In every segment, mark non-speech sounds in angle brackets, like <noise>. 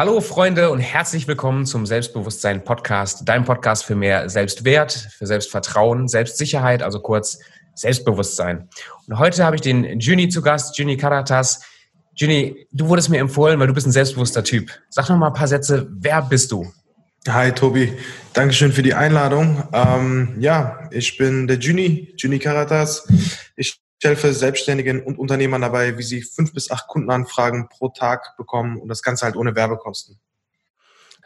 Hallo Freunde und herzlich willkommen zum Selbstbewusstsein Podcast, dein Podcast für mehr Selbstwert, für Selbstvertrauen, Selbstsicherheit, also kurz Selbstbewusstsein. Und heute habe ich den Juni zu Gast, Juni Karatas. Juni, du wurdest mir empfohlen, weil du bist ein selbstbewusster Typ. Sag noch mal ein paar Sätze. Wer bist du? Hi Tobi, Dankeschön für die Einladung. Ähm, ja, ich bin der Juni, Juni Karatas. Ich ich helfe Selbstständigen und Unternehmern dabei, wie sie fünf bis acht Kundenanfragen pro Tag bekommen und das Ganze halt ohne Werbekosten.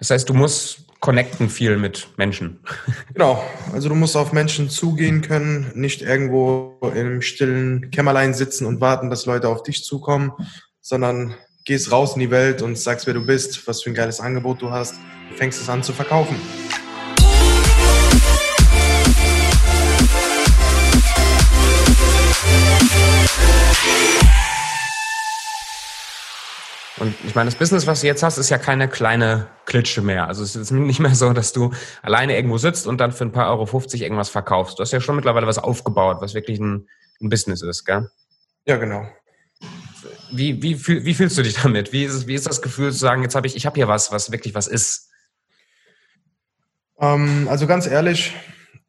Das heißt, du musst connecten viel mit Menschen. <laughs> Genau. Also du musst auf Menschen zugehen können, nicht irgendwo im stillen Kämmerlein sitzen und warten, dass Leute auf dich zukommen, sondern gehst raus in die Welt und sagst, wer du bist, was für ein geiles Angebot du hast, fängst es an zu verkaufen. Und ich meine, das Business, was du jetzt hast, ist ja keine kleine Klitsche mehr. Also es ist nicht mehr so, dass du alleine irgendwo sitzt und dann für ein paar Euro 50 irgendwas verkaufst. Du hast ja schon mittlerweile was aufgebaut, was wirklich ein, ein Business ist, gell? Ja, genau. Wie, wie, wie, wie fühlst du dich damit? Wie ist, wie ist das Gefühl zu sagen, jetzt habe ich, ich habe hier was, was wirklich was ist? Ähm, also ganz ehrlich,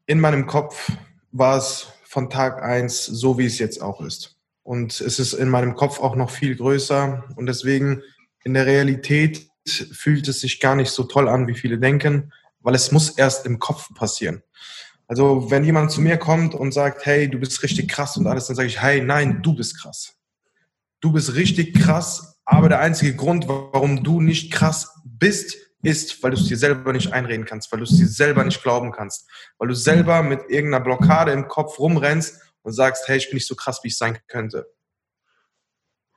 in meinem Kopf war es von Tag eins so, wie es jetzt auch ist. Und es ist in meinem Kopf auch noch viel größer. Und deswegen in der Realität fühlt es sich gar nicht so toll an, wie viele denken, weil es muss erst im Kopf passieren. Also wenn jemand zu mir kommt und sagt, hey, du bist richtig krass und alles, dann sage ich, hey, nein, du bist krass. Du bist richtig krass, aber der einzige Grund, warum du nicht krass bist, ist, weil du es dir selber nicht einreden kannst, weil du es dir selber nicht glauben kannst, weil du selber mit irgendeiner Blockade im Kopf rumrennst und sagst, hey, ich bin nicht so krass, wie ich sein könnte.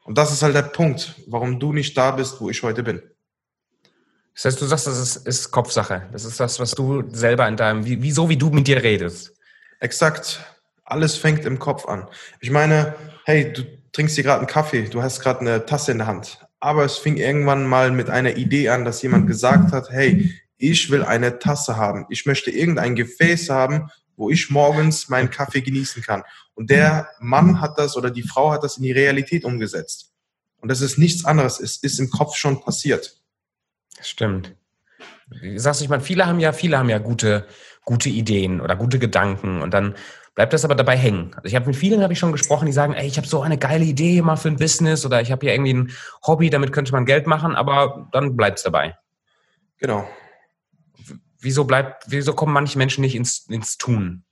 Und das ist halt der Punkt, warum du nicht da bist, wo ich heute bin. Das heißt, du sagst, das ist, ist Kopfsache. Das ist das, was du selber in deinem, wie, wie so wie du mit dir redest. Exakt. Alles fängt im Kopf an. Ich meine, hey, du trinkst hier gerade einen Kaffee, du hast gerade eine Tasse in der Hand. Aber es fing irgendwann mal mit einer Idee an, dass jemand gesagt hat, hey, ich will eine Tasse haben. Ich möchte irgendein Gefäß haben, wo ich morgens meinen Kaffee genießen kann. Und der Mann hat das oder die Frau hat das in die Realität umgesetzt. Und das ist nichts anderes. Es ist im Kopf schon passiert. Stimmt. Wie sagst du, ich meine, viele haben ja, viele haben ja gute, gute Ideen oder gute Gedanken und dann bleibt das aber dabei hängen. Also ich habe mit vielen habe ich schon gesprochen, die sagen, ey, ich habe so eine geile Idee mal für ein Business oder ich habe hier irgendwie ein Hobby, damit könnte man Geld machen, aber dann bleibt es dabei. Genau wieso bleibt, wieso kommen manche Menschen nicht ins, ins Tun?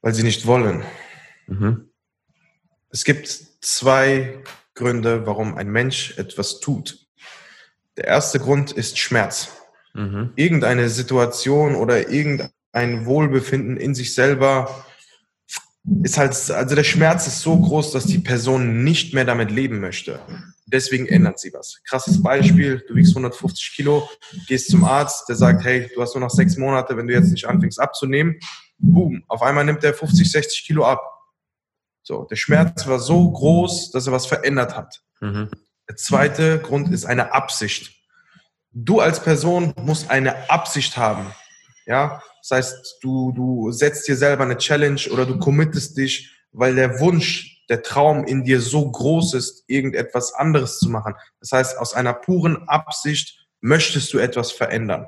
Weil sie nicht wollen. Mhm. Es gibt zwei Gründe, warum ein Mensch etwas tut. Der erste Grund ist Schmerz. Mhm. Irgendeine Situation oder irgendein Wohlbefinden in sich selber ist halt, also der Schmerz ist so groß, dass die Person nicht mehr damit leben möchte. Deswegen ändert sie was. Krasses Beispiel, du wiegst 150 Kilo, gehst zum Arzt, der sagt, hey, du hast nur noch sechs Monate, wenn du jetzt nicht anfängst abzunehmen. Boom, auf einmal nimmt er 50, 60 Kilo ab. So, der Schmerz war so groß, dass er was verändert hat. Mhm. Der zweite Grund ist eine Absicht. Du als Person musst eine Absicht haben. Ja, das heißt, du, du setzt dir selber eine Challenge oder du committest dich, weil der Wunsch der Traum in dir so groß ist, irgendetwas anderes zu machen. Das heißt, aus einer puren Absicht möchtest du etwas verändern.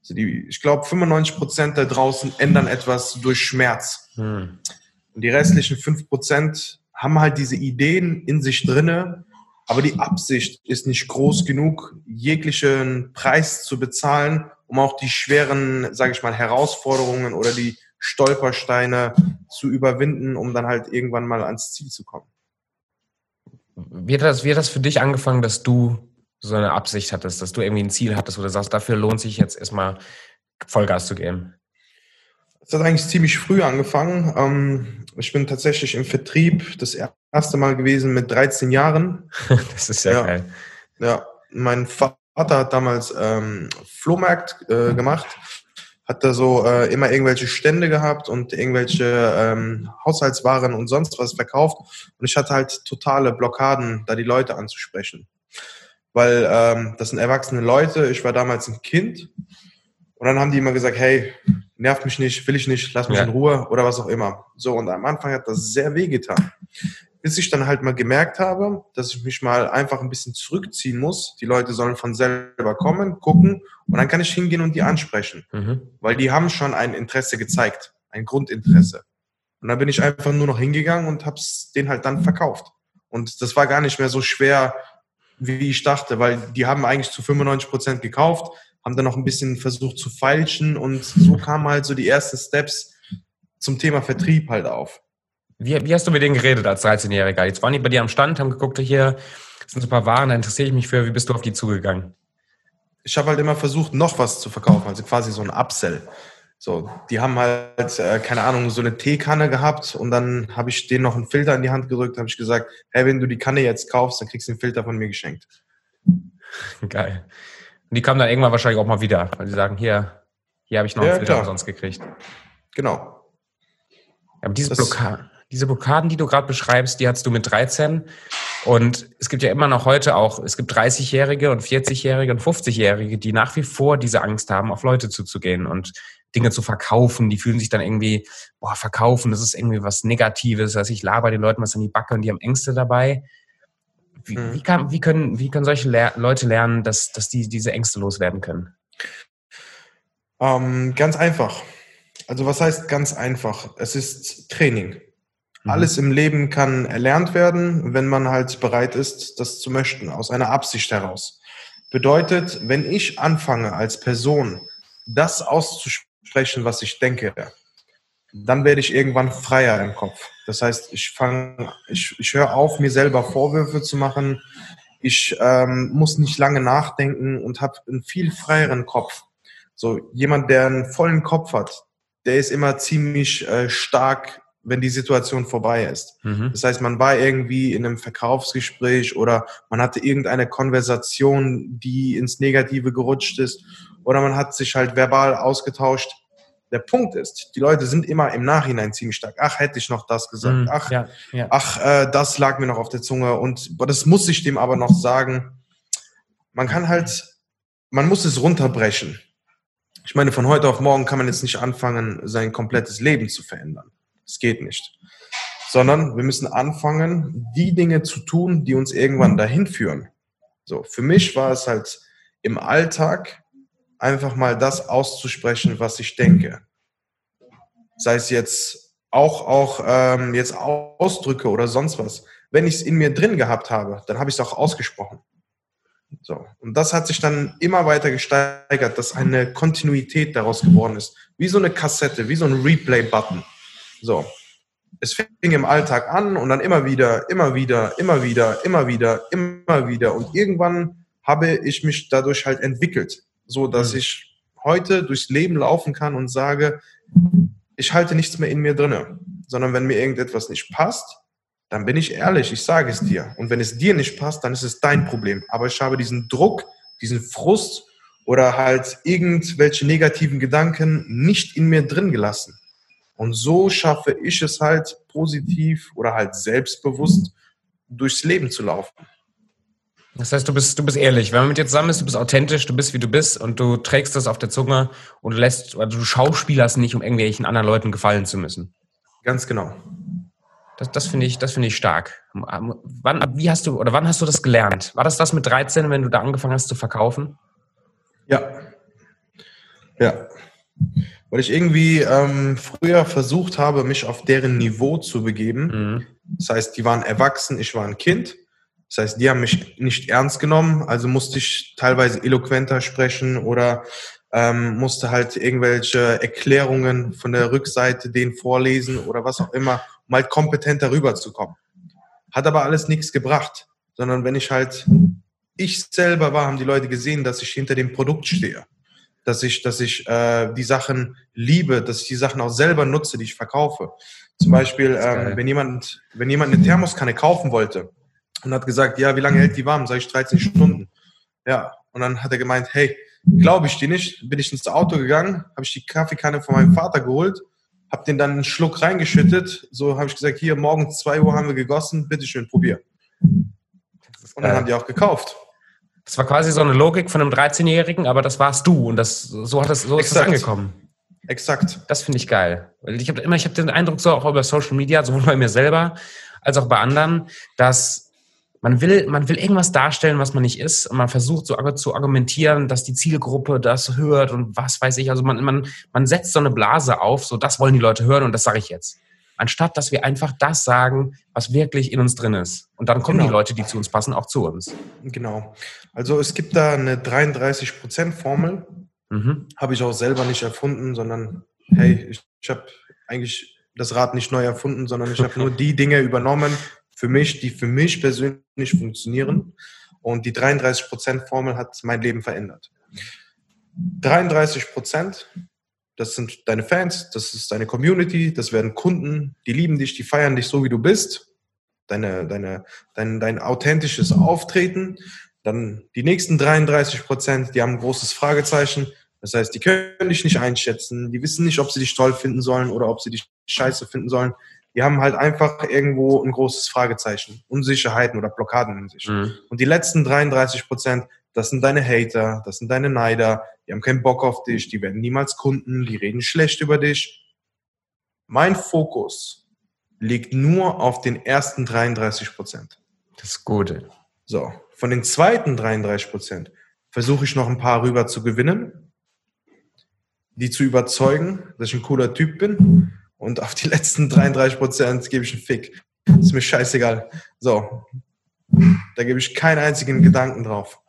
Also die, ich glaube, 95 Prozent da draußen ändern etwas durch Schmerz. Hm. Und die restlichen 5 Prozent haben halt diese Ideen in sich drinne, aber die Absicht ist nicht groß genug, jeglichen Preis zu bezahlen, um auch die schweren, sage ich mal, Herausforderungen oder die Stolpersteine zu überwinden, um dann halt irgendwann mal ans Ziel zu kommen. Wie hat das, wie hat das für dich angefangen, dass du so eine Absicht hattest, dass du irgendwie ein Ziel hattest, wo du sagst, dafür lohnt sich jetzt erstmal Vollgas zu geben? Das hat eigentlich ziemlich früh angefangen. Ähm, ich bin tatsächlich im Vertrieb das erste Mal gewesen mit 13 Jahren. <laughs> das ist ja, ja geil. Ja, mein Vater hat damals ähm, Flohmarkt äh, <laughs> gemacht hat da so äh, immer irgendwelche Stände gehabt und irgendwelche ähm, Haushaltswaren und sonst was verkauft. Und ich hatte halt totale Blockaden, da die Leute anzusprechen. Weil ähm, das sind erwachsene Leute, ich war damals ein Kind. Und dann haben die immer gesagt, hey, nervt mich nicht, will ich nicht, lass mich ja. in Ruhe oder was auch immer. So, und am Anfang hat das sehr weh getan. Bis ich dann halt mal gemerkt habe, dass ich mich mal einfach ein bisschen zurückziehen muss. Die Leute sollen von selber kommen, gucken und dann kann ich hingehen und die ansprechen, mhm. weil die haben schon ein Interesse gezeigt, ein Grundinteresse. Und dann bin ich einfach nur noch hingegangen und habe es denen halt dann verkauft. Und das war gar nicht mehr so schwer, wie ich dachte, weil die haben eigentlich zu 95 Prozent gekauft, haben dann noch ein bisschen versucht zu feilschen und so kamen halt so die ersten Steps zum Thema Vertrieb halt auf. Wie, wie hast du mit denen geredet als 13-Jähriger? Jetzt waren die bei dir am Stand, haben geguckt, hier sind so ein paar Waren, da interessiere ich mich für. Wie bist du auf die zugegangen? Ich habe halt immer versucht, noch was zu verkaufen, also quasi so ein Upsell. So, die haben halt, äh, keine Ahnung, so eine Teekanne gehabt und dann habe ich denen noch einen Filter in die Hand gedrückt, habe ich gesagt, hey, wenn du die Kanne jetzt kaufst, dann kriegst du den Filter von mir geschenkt. Geil. Und die kamen dann irgendwann wahrscheinlich auch mal wieder, weil die sagen, hier, hier habe ich noch einen ja, Filter umsonst gekriegt. Genau. Aber diese Blockade, diese Blockaden, die du gerade beschreibst, die hattest du mit 13. Und es gibt ja immer noch heute auch, es gibt 30-Jährige und 40-Jährige und 50-Jährige, die nach wie vor diese Angst haben, auf Leute zuzugehen und Dinge zu verkaufen. Die fühlen sich dann irgendwie, boah, verkaufen, das ist irgendwie was Negatives. Also ich laber den Leuten was an die Backe und die haben Ängste dabei. Wie, mhm. wie, kann, wie, können, wie können solche Le Leute lernen, dass, dass die diese Ängste loswerden können? Ähm, ganz einfach. Also was heißt ganz einfach? Es ist Training. Mhm. Alles im Leben kann erlernt werden, wenn man halt bereit ist, das zu möchten, aus einer Absicht heraus. Bedeutet, wenn ich anfange als Person, das auszusprechen, was ich denke, dann werde ich irgendwann freier im Kopf. Das heißt, ich fange, ich, ich höre auf, mir selber Vorwürfe zu machen. Ich ähm, muss nicht lange nachdenken und habe einen viel freieren Kopf. So jemand, der einen vollen Kopf hat, der ist immer ziemlich äh, stark wenn die Situation vorbei ist. Mhm. Das heißt, man war irgendwie in einem Verkaufsgespräch oder man hatte irgendeine Konversation, die ins Negative gerutscht ist oder man hat sich halt verbal ausgetauscht. Der Punkt ist, die Leute sind immer im Nachhinein ziemlich stark. Ach, hätte ich noch das gesagt. Mhm, ach, ja, ja. ach, äh, das lag mir noch auf der Zunge. Und das muss ich dem aber noch sagen. Man kann halt, man muss es runterbrechen. Ich meine, von heute auf morgen kann man jetzt nicht anfangen, sein komplettes Leben zu verändern. Es geht nicht. Sondern wir müssen anfangen, die Dinge zu tun, die uns irgendwann dahin führen. So, für mich war es halt im Alltag einfach mal das auszusprechen, was ich denke. Sei es jetzt auch, auch ähm, jetzt Ausdrücke oder sonst was. Wenn ich es in mir drin gehabt habe, dann habe ich es auch ausgesprochen. So. Und das hat sich dann immer weiter gesteigert, dass eine Kontinuität daraus geworden ist. Wie so eine Kassette, wie so ein Replay-Button. So. Es fing im Alltag an und dann immer wieder, immer wieder, immer wieder, immer wieder, immer wieder. Und irgendwann habe ich mich dadurch halt entwickelt, so dass mhm. ich heute durchs Leben laufen kann und sage, ich halte nichts mehr in mir drinne, sondern wenn mir irgendetwas nicht passt, dann bin ich ehrlich, ich sage es dir. Und wenn es dir nicht passt, dann ist es dein Problem. Aber ich habe diesen Druck, diesen Frust oder halt irgendwelche negativen Gedanken nicht in mir drin gelassen. Und so schaffe ich es halt positiv oder halt selbstbewusst durchs Leben zu laufen. Das heißt, du bist, du bist ehrlich. Wenn man mit dir zusammen ist, du bist authentisch, du bist wie du bist und du trägst das auf der Zunge und du lässt, also du schauspielerst nicht, um irgendwelchen anderen Leuten gefallen zu müssen. Ganz genau. Das, das finde ich, das finde ich stark. Wann, wie hast du, oder wann hast du das gelernt? War das das mit 13, wenn du da angefangen hast zu verkaufen? Ja. Ja weil ich irgendwie ähm, früher versucht habe, mich auf deren Niveau zu begeben. Mhm. Das heißt, die waren erwachsen, ich war ein Kind. Das heißt, die haben mich nicht ernst genommen, also musste ich teilweise eloquenter sprechen oder ähm, musste halt irgendwelche Erklärungen von der Rückseite denen vorlesen oder was auch immer, um halt kompetenter rüberzukommen. Hat aber alles nichts gebracht, sondern wenn ich halt ich selber war, haben die Leute gesehen, dass ich hinter dem Produkt stehe dass ich, dass ich äh, die Sachen liebe, dass ich die Sachen auch selber nutze, die ich verkaufe. Zum Beispiel, ähm, wenn jemand, wenn jemand eine Thermoskanne kaufen wollte und hat gesagt, ja, wie lange hält die warm? Sag ich 13 Stunden. Ja, und dann hat er gemeint, hey, glaube ich dir nicht, bin ich ins Auto gegangen, habe ich die Kaffeekanne von meinem Vater geholt, habe den dann einen Schluck reingeschüttet, so habe ich gesagt, hier, morgen 2 Uhr haben wir gegossen, bitteschön, probier. Und dann haben die auch gekauft. Das war quasi so eine Logik von einem 13-Jährigen, aber das warst du und das so hat das so ist das angekommen. Exakt. Das finde ich geil. Ich habe immer, ich habe den Eindruck so auch über Social Media, sowohl bei mir selber als auch bei anderen, dass man will, man will irgendwas darstellen, was man nicht ist. Und man versucht so zu argumentieren, dass die Zielgruppe das hört und was weiß ich. Also man, man, man setzt so eine Blase auf, so das wollen die Leute hören und das sage ich jetzt. Anstatt dass wir einfach das sagen, was wirklich in uns drin ist. Und dann kommen genau. die Leute, die zu uns passen, auch zu uns. Genau. Also es gibt da eine 33%-Formel. Mhm. Habe ich auch selber nicht erfunden, sondern hey, ich, ich habe eigentlich das Rad nicht neu erfunden, sondern ich habe nur <laughs> die Dinge übernommen, für mich, die für mich persönlich funktionieren. Und die 33%-Formel hat mein Leben verändert. 33% das sind deine Fans, das ist deine Community, das werden Kunden, die lieben dich, die feiern dich so, wie du bist. Deine, deine, dein, dein authentisches Auftreten. Dann die nächsten 33% die haben ein großes Fragezeichen. Das heißt, die können dich nicht einschätzen, die wissen nicht, ob sie dich toll finden sollen oder ob sie dich scheiße finden sollen die haben halt einfach irgendwo ein großes Fragezeichen, Unsicherheiten oder Blockaden in sich. Mhm. Und die letzten 33 Prozent, das sind deine Hater, das sind deine Neider, die haben keinen Bock auf dich, die werden niemals Kunden, die reden schlecht über dich. Mein Fokus liegt nur auf den ersten 33 Prozent. Das Gute. So, von den zweiten 33 Prozent versuche ich noch ein paar rüber zu gewinnen, die zu überzeugen, dass ich ein cooler Typ bin und auf die letzten 33 Prozent gebe ich einen Fick. Ist mir scheißegal. So, da gebe ich keinen einzigen Gedanken drauf.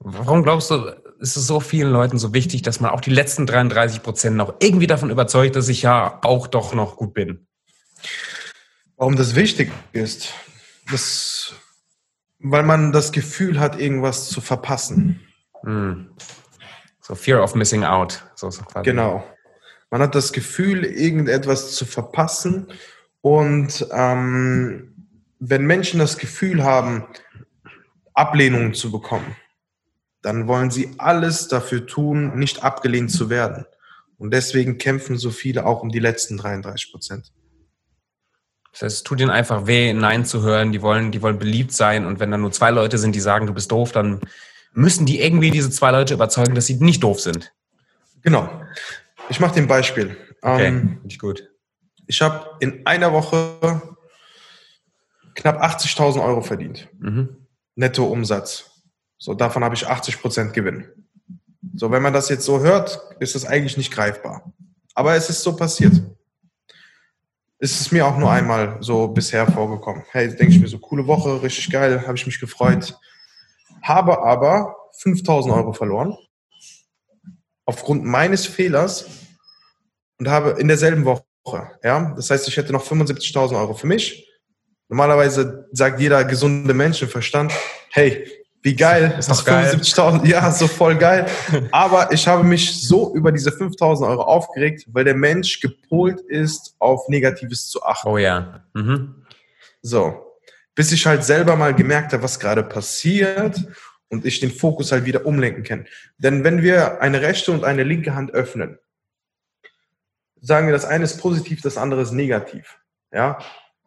Warum glaubst du, ist es so vielen Leuten so wichtig, dass man auch die letzten 33 Prozent noch irgendwie davon überzeugt, dass ich ja auch doch noch gut bin? Warum das wichtig ist? Das, weil man das Gefühl hat, irgendwas zu verpassen. Hm. So Fear of Missing Out. So, so genau. Man hat das Gefühl, irgendetwas zu verpassen. Und ähm, wenn Menschen das Gefühl haben, Ablehnungen zu bekommen, dann wollen sie alles dafür tun, nicht abgelehnt zu werden. Und deswegen kämpfen so viele auch um die letzten 33 Prozent. Das heißt, es tut ihnen einfach weh, Nein zu hören. Die wollen, die wollen beliebt sein. Und wenn dann nur zwei Leute sind, die sagen, du bist doof, dann müssen die irgendwie diese zwei Leute überzeugen, dass sie nicht doof sind. Genau. Ich mache dir ein Beispiel. Okay, ähm, ich gut. Ich habe in einer Woche knapp 80.000 Euro verdient. Mhm. Nettoumsatz. So, davon habe ich 80 Prozent Gewinn. So, wenn man das jetzt so hört, ist das eigentlich nicht greifbar. Aber es ist so passiert. Es ist mir auch nur einmal so bisher vorgekommen. Hey, denke ich mir so, coole Woche, richtig geil, habe ich mich gefreut. Habe aber 5000 Euro verloren. Aufgrund meines Fehlers und habe in derselben Woche, ja, das heißt, ich hätte noch 75.000 Euro für mich. Normalerweise sagt jeder gesunde Menschenverstand, hey, wie geil, ist das 75.000, ja, so voll geil. Aber ich habe mich so über diese 5.000 Euro aufgeregt, weil der Mensch gepolt ist, auf Negatives zu achten. Oh ja. Mhm. So, bis ich halt selber mal gemerkt habe, was gerade passiert und ich den Fokus halt wieder umlenken kann. Denn wenn wir eine rechte und eine linke Hand öffnen, sagen wir, das eine ist positiv, das andere ist negativ, ja,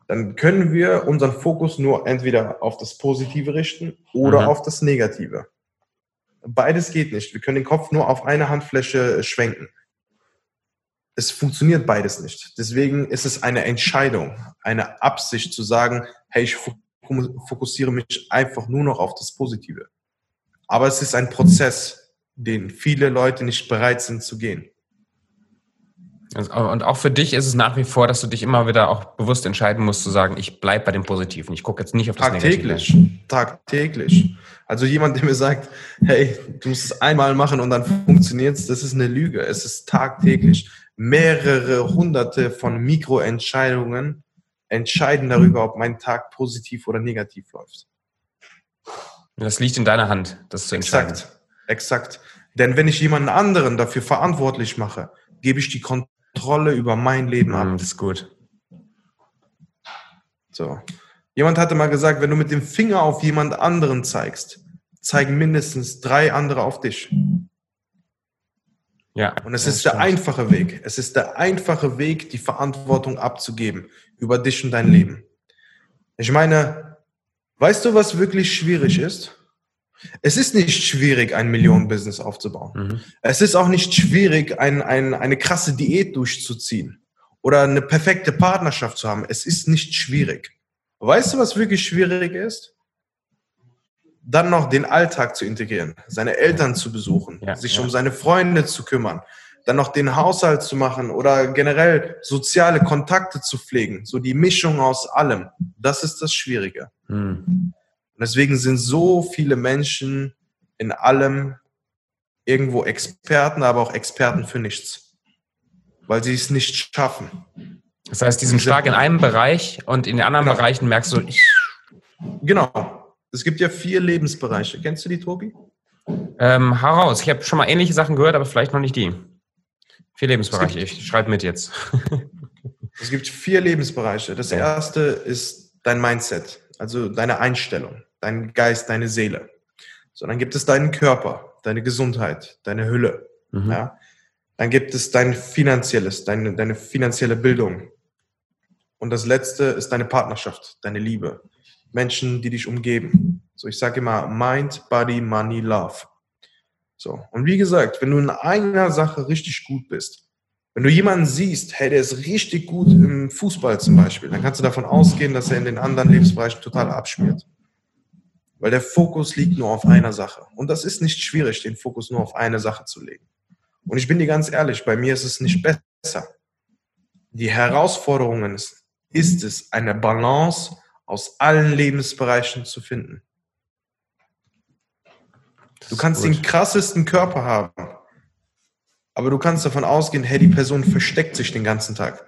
dann können wir unseren Fokus nur entweder auf das Positive richten oder mhm. auf das Negative. Beides geht nicht. Wir können den Kopf nur auf eine Handfläche schwenken. Es funktioniert beides nicht. Deswegen ist es eine Entscheidung, eine Absicht zu sagen, hey, ich fokussiere mich einfach nur noch auf das Positive. Aber es ist ein Prozess, den viele Leute nicht bereit sind zu gehen. Und auch für dich ist es nach wie vor, dass du dich immer wieder auch bewusst entscheiden musst, zu sagen, ich bleibe bei dem Positiven. Ich gucke jetzt nicht auf das Tagtäglich. Negative. Tagtäglich. Also jemand, der mir sagt, hey, du musst es einmal machen und dann funktioniert es, das ist eine Lüge. Es ist tagtäglich. Mehrere hunderte von Mikroentscheidungen entscheiden darüber, ob mein Tag positiv oder negativ läuft. Das liegt in deiner Hand, das zu entscheiden. Exakt. Exakt. Denn wenn ich jemanden anderen dafür verantwortlich mache, gebe ich die Kontrolle Kontrolle über mein Leben ab. Das ist gut. So. Jemand hatte mal gesagt, wenn du mit dem Finger auf jemand anderen zeigst, zeigen mindestens drei andere auf dich. Ja. Und es ist der einfache Weg. Es ist der einfache Weg, die Verantwortung abzugeben über dich und dein Leben. Ich meine, weißt du, was wirklich schwierig ist? Es ist nicht schwierig, ein Millionen-Business aufzubauen. Mhm. Es ist auch nicht schwierig, ein, ein, eine krasse Diät durchzuziehen oder eine perfekte Partnerschaft zu haben. Es ist nicht schwierig. Weißt du, was wirklich schwierig ist? Dann noch den Alltag zu integrieren, seine Eltern zu besuchen, ja, sich ja. um seine Freunde zu kümmern, dann noch den Haushalt zu machen oder generell soziale Kontakte zu pflegen. So die Mischung aus allem. Das ist das Schwierige. Hm. Deswegen sind so viele Menschen in allem irgendwo Experten, aber auch Experten für nichts. Weil sie es nicht schaffen. Das heißt, die sind stark in einem Bereich und in den anderen genau. Bereichen merkst du. Genau. Es gibt ja vier Lebensbereiche. Kennst du die, Tobi? Ähm, heraus. Ich habe schon mal ähnliche Sachen gehört, aber vielleicht noch nicht die. Vier Lebensbereiche. Ich schreibe mit jetzt. <laughs> es gibt vier Lebensbereiche. Das erste ist dein Mindset, also deine Einstellung, dein Geist, deine Seele. So, dann gibt es deinen Körper, deine Gesundheit, deine Hülle. Mhm. Ja? Dann gibt es dein finanzielles, deine, deine finanzielle Bildung. Und das letzte ist deine Partnerschaft, deine Liebe. Menschen, die dich umgeben. So, ich sage immer Mind, Body, Money, Love. So. Und wie gesagt, wenn du in einer Sache richtig gut bist, wenn du jemanden siehst, hey, der ist richtig gut im Fußball zum Beispiel, dann kannst du davon ausgehen, dass er in den anderen Lebensbereichen total abschmiert. Weil der Fokus liegt nur auf einer Sache. Und das ist nicht schwierig, den Fokus nur auf eine Sache zu legen. Und ich bin dir ganz ehrlich, bei mir ist es nicht besser. Die Herausforderung ist, ist es, eine Balance aus allen Lebensbereichen zu finden. Du kannst den krassesten Körper haben, aber du kannst davon ausgehen, hey, die Person versteckt sich den ganzen Tag,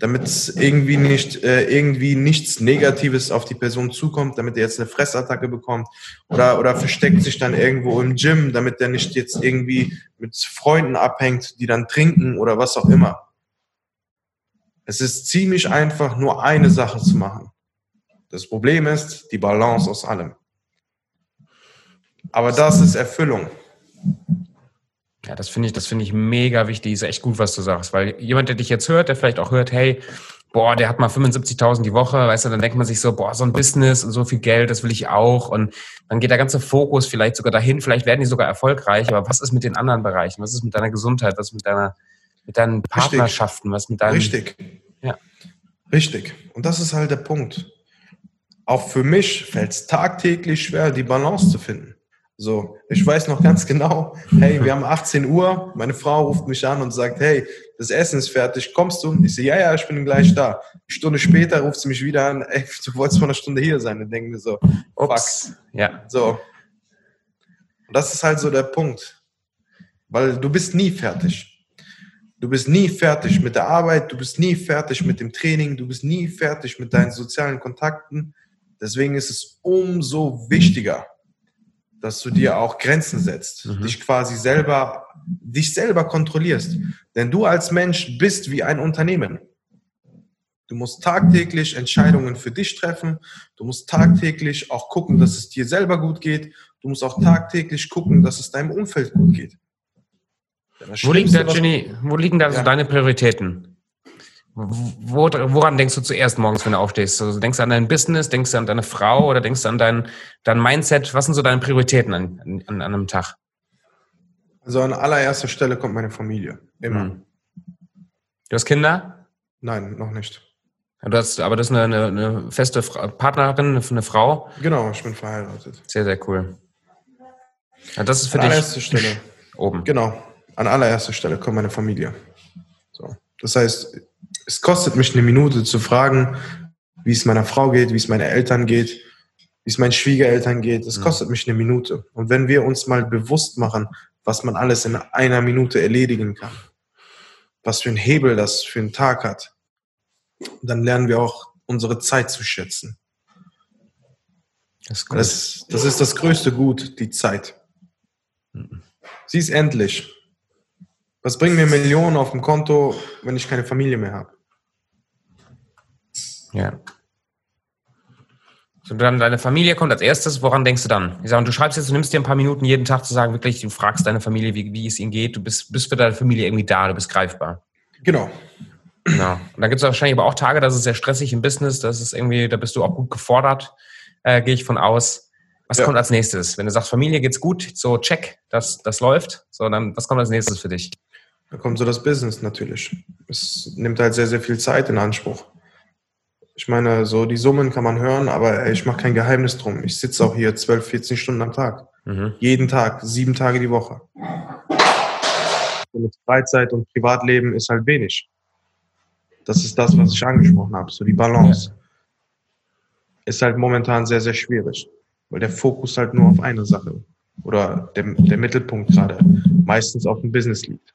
damit irgendwie nicht äh, irgendwie nichts Negatives auf die Person zukommt, damit er jetzt eine Fressattacke bekommt oder oder versteckt sich dann irgendwo im Gym, damit er nicht jetzt irgendwie mit Freunden abhängt, die dann trinken oder was auch immer. Es ist ziemlich einfach, nur eine Sache zu machen. Das Problem ist die Balance aus allem. Aber das ist Erfüllung. Ja, das finde ich, das finde ich mega wichtig. Ist echt gut, was du sagst, weil jemand, der dich jetzt hört, der vielleicht auch hört, hey, boah, der hat mal 75.000 die Woche, weißt du, dann denkt man sich so, boah, so ein Business und so viel Geld, das will ich auch. Und dann geht der ganze Fokus vielleicht sogar dahin, vielleicht werden die sogar erfolgreich, aber was ist mit den anderen Bereichen? Was ist mit deiner Gesundheit? Was ist mit deiner, mit deinen Partnerschaften? Was mit deinen. Richtig. Ja. Richtig. Und das ist halt der Punkt. Auch für mich fällt es tagtäglich schwer, die Balance zu finden. So, ich weiß noch ganz genau, hey, wir haben 18 Uhr, meine Frau ruft mich an und sagt, hey, das Essen ist fertig, kommst du? Ich sehe, ja, ja, ich bin gleich da. Eine Stunde später ruft sie mich wieder an, ey, du wolltest vor einer Stunde hier sein. Und denke mir so, Ups. fuck. Ja. So. Und das ist halt so der Punkt. Weil du bist nie fertig. Du bist nie fertig mit der Arbeit, du bist nie fertig mit dem Training, du bist nie fertig mit deinen sozialen Kontakten. Deswegen ist es umso wichtiger, dass du dir auch Grenzen setzt, mhm. dich quasi selber, dich selber kontrollierst. Denn du als Mensch bist wie ein Unternehmen. Du musst tagtäglich Entscheidungen für dich treffen. Du musst tagtäglich auch gucken, dass es dir selber gut geht. Du musst auch tagtäglich gucken, dass es deinem Umfeld gut geht. Wo liegen da, Jenny, wo liegen da ja. so deine Prioritäten? Wo, woran denkst du zuerst morgens, wenn du aufstehst? Also denkst du an dein Business, denkst du an deine Frau oder denkst du an dein, dein Mindset? Was sind so deine Prioritäten an, an, an einem Tag? Also an allererster Stelle kommt meine Familie. Immer. Hm. Du hast Kinder? Nein, noch nicht. Du hast, aber das ist eine, eine, feste Partnerin, eine Frau? Genau, ich bin verheiratet. Sehr, sehr cool. Ja, das ist für an dich. An allererster Stelle. <laughs> Oben. Genau. An allererster Stelle kommt meine Familie. So. Das heißt, es kostet mich eine Minute zu fragen, wie es meiner Frau geht, wie es meinen Eltern geht, wie es meinen Schwiegereltern geht. Es mhm. kostet mich eine Minute. Und wenn wir uns mal bewusst machen, was man alles in einer Minute erledigen kann, was für einen Hebel das für einen Tag hat, dann lernen wir auch unsere Zeit zu schätzen. Das ist, das, das, ist das größte Gut, die Zeit. Mhm. Sie ist endlich. Was bringen mir Millionen auf dem Konto, wenn ich keine Familie mehr habe? Ja. So, dann deine Familie kommt als erstes, woran denkst du dann? Ich sage, du schreibst jetzt, du nimmst dir ein paar Minuten jeden Tag zu sagen, wirklich, du fragst deine Familie, wie, wie es ihnen geht, du bist, bist für deine Familie irgendwie da, du bist greifbar. Genau. Genau. Und dann gibt es wahrscheinlich aber auch Tage, da ist sehr stressig im Business, das ist irgendwie, da bist du auch gut gefordert, äh, gehe ich von aus. Was ja. kommt als nächstes? Wenn du sagst, Familie geht's gut, so check, das, das läuft, so dann, was kommt als nächstes für dich? Da kommt so das Business natürlich. Es nimmt halt sehr, sehr viel Zeit in Anspruch. Ich meine, so die Summen kann man hören, aber ich mache kein Geheimnis drum. Ich sitze auch hier 12, 14 Stunden am Tag. Mhm. Jeden Tag, sieben Tage die Woche. Und Freizeit und Privatleben ist halt wenig. Das ist das, was ich angesprochen habe, so die Balance. Ja. Ist halt momentan sehr, sehr schwierig, weil der Fokus halt nur auf eine Sache oder der, der Mittelpunkt gerade meistens auf dem Business liegt.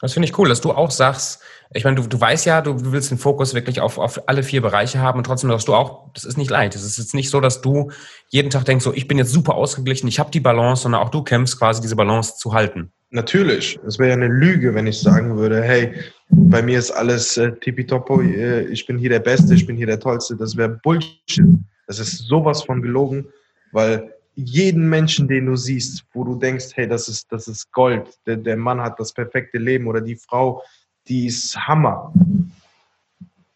Das finde ich cool, dass du auch sagst, ich meine, du, du weißt ja, du willst den Fokus wirklich auf, auf alle vier Bereiche haben und trotzdem sagst du auch, das ist nicht leicht. Es ist jetzt nicht so, dass du jeden Tag denkst, so, ich bin jetzt super ausgeglichen, ich habe die Balance, sondern auch du kämpfst quasi diese Balance zu halten. Natürlich. Es wäre ja eine Lüge, wenn ich sagen würde, hey, bei mir ist alles äh, tippitoppo, äh, ich bin hier der Beste, ich bin hier der Tollste. Das wäre Bullshit. Das ist sowas von gelogen, weil jeden Menschen, den du siehst, wo du denkst, hey, das ist, das ist Gold, der, der Mann hat das perfekte Leben oder die Frau, die ist Hammer.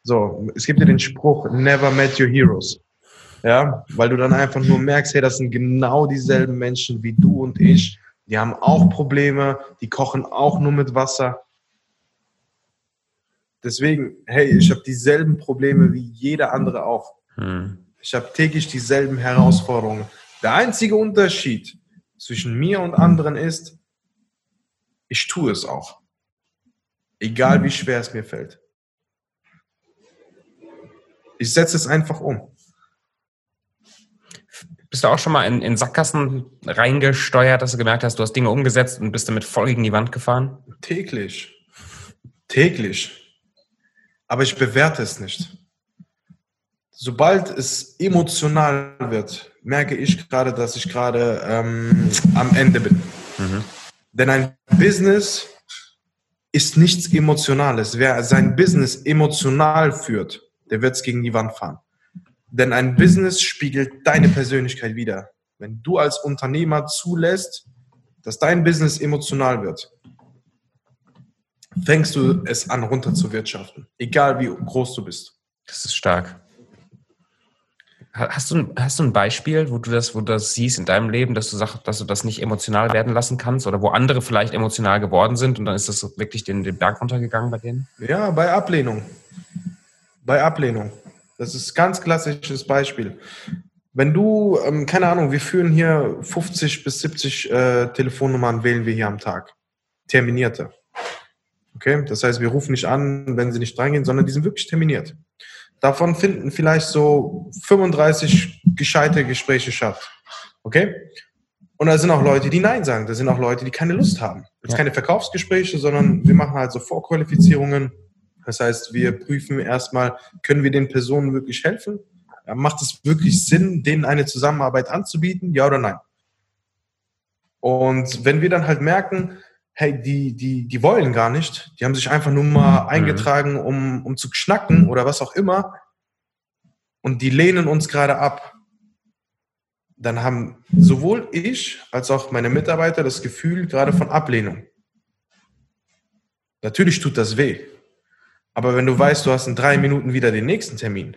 So, es gibt ja den Spruch, never met your heroes. Ja, weil du dann einfach nur merkst, hey, das sind genau dieselben Menschen wie du und ich. Die haben auch Probleme, die kochen auch nur mit Wasser. Deswegen, hey, ich habe dieselben Probleme wie jeder andere auch. Hm. Ich habe täglich dieselben Herausforderungen. Der einzige Unterschied zwischen mir und anderen ist, ich tue es auch. Egal wie schwer es mir fällt. Ich setze es einfach um. Bist du auch schon mal in, in, Sackgassen reingesteuert, dass du gemerkt hast, du hast Dinge umgesetzt und bist damit voll gegen die Wand gefahren? Täglich. Täglich. Aber ich bewerte es nicht. Sobald es emotional wird, merke ich gerade, dass ich gerade ähm, am Ende bin. Mhm. Denn ein Business ist nichts Emotionales. Wer sein Business emotional führt, der wird es gegen die Wand fahren. Denn ein Business spiegelt deine Persönlichkeit wider. Wenn du als Unternehmer zulässt, dass dein Business emotional wird, fängst du es an runter zu wirtschaften. Egal wie groß du bist. Das ist stark. Hast du, hast du ein Beispiel, wo du das, wo du das siehst in deinem Leben, dass du sagst, dass du das nicht emotional werden lassen kannst oder wo andere vielleicht emotional geworden sind und dann ist das wirklich den, den Berg runtergegangen bei denen? Ja, bei Ablehnung. Bei Ablehnung. Das ist ein ganz klassisches Beispiel. Wenn du, ähm, keine Ahnung, wir führen hier 50 bis 70 äh, Telefonnummern, wählen wir hier am Tag. Terminierte. Okay, das heißt, wir rufen nicht an, wenn sie nicht reingehen, sondern die sind wirklich terminiert. Davon finden vielleicht so 35 gescheite Gespräche statt. Okay? Und da sind auch Leute, die Nein sagen. Da sind auch Leute, die keine Lust haben. Jetzt ja. keine Verkaufsgespräche, sondern wir machen halt so Vorqualifizierungen. Das heißt, wir prüfen erstmal, können wir den Personen wirklich helfen? Macht es wirklich Sinn, denen eine Zusammenarbeit anzubieten? Ja oder nein? Und wenn wir dann halt merken, hey, die, die, die wollen gar nicht. Die haben sich einfach nur mal mhm. eingetragen, um, um zu knacken oder was auch immer. Und die lehnen uns gerade ab. Dann haben sowohl ich als auch meine Mitarbeiter das Gefühl gerade von Ablehnung. Natürlich tut das weh. Aber wenn du weißt, du hast in drei Minuten wieder den nächsten Termin,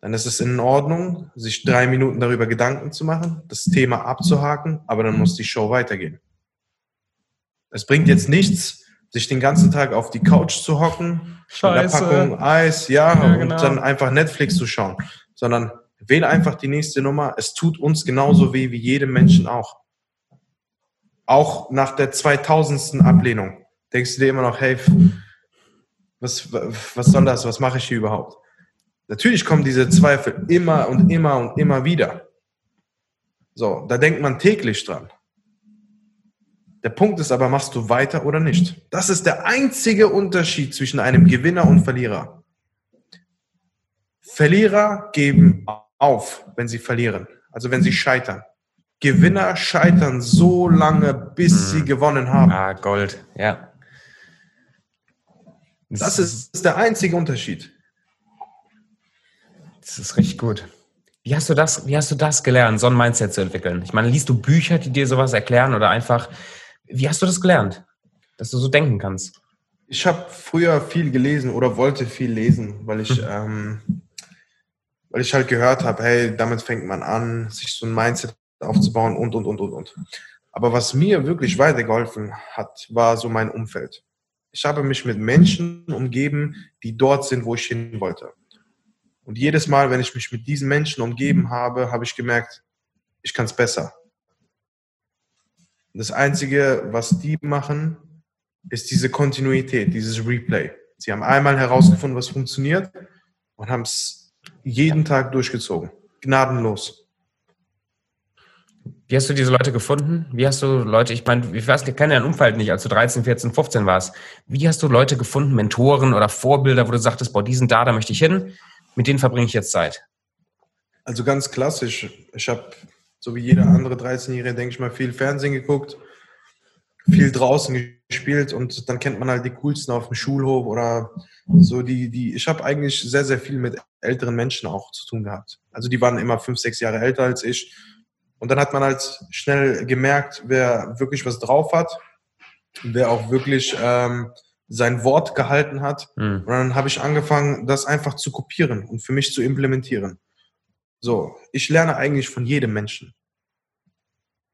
dann ist es in Ordnung, sich drei Minuten darüber Gedanken zu machen, das Thema abzuhaken, aber dann muss die Show weitergehen. Es bringt jetzt nichts, sich den ganzen Tag auf die Couch zu hocken, Scheiße. mit einer Packung Eis, ja, ja genau. und dann einfach Netflix zu schauen, sondern wähle einfach die nächste Nummer. Es tut uns genauso weh wie jedem Menschen auch. Auch nach der 2000. Ablehnung denkst du dir immer noch, hey, was, was soll das? Was mache ich hier überhaupt? Natürlich kommen diese Zweifel immer und immer und immer wieder. So, da denkt man täglich dran. Der Punkt ist aber, machst du weiter oder nicht? Das ist der einzige Unterschied zwischen einem Gewinner und Verlierer. Verlierer geben auf, wenn sie verlieren, also wenn sie scheitern. Gewinner scheitern so lange, bis sie mhm. gewonnen haben. Ah, Gold, ja. Das ist der einzige Unterschied. Das ist richtig gut. Wie hast du das, wie hast du das gelernt, so ein Mindset zu entwickeln? Ich meine, liest du Bücher, die dir sowas erklären oder einfach wie hast du das gelernt, dass du so denken kannst? Ich habe früher viel gelesen oder wollte viel lesen, weil ich, ähm, weil ich halt gehört habe, hey, damit fängt man an, sich so ein Mindset aufzubauen und, und, und, und, und. Aber was mir wirklich weitergeholfen hat, war so mein Umfeld. Ich habe mich mit Menschen umgeben, die dort sind, wo ich hin wollte. Und jedes Mal, wenn ich mich mit diesen Menschen umgeben habe, habe ich gemerkt, ich kann es besser. Das Einzige, was die machen, ist diese Kontinuität, dieses Replay. Sie haben einmal herausgefunden, was funktioniert und haben es jeden Tag durchgezogen. Gnadenlos. Wie hast du diese Leute gefunden? Wie hast du Leute, ich meine, ich weiß, ich kenne dein Umfeld nicht, als du 13, 14, 15 warst. Wie hast du Leute gefunden, Mentoren oder Vorbilder, wo du sagtest, boah, die sind da, da möchte ich hin, mit denen verbringe ich jetzt Zeit? Also ganz klassisch. Ich habe, so wie jeder andere 13-Jährige, denke ich mal, viel Fernsehen geguckt, viel draußen gespielt und dann kennt man halt die coolsten auf dem Schulhof oder so die, die, ich habe eigentlich sehr, sehr viel mit älteren Menschen auch zu tun gehabt. Also die waren immer fünf, sechs Jahre älter als ich und dann hat man halt schnell gemerkt, wer wirklich was drauf hat, wer auch wirklich ähm, sein Wort gehalten hat. Mhm. Und dann habe ich angefangen, das einfach zu kopieren und für mich zu implementieren. So, ich lerne eigentlich von jedem Menschen.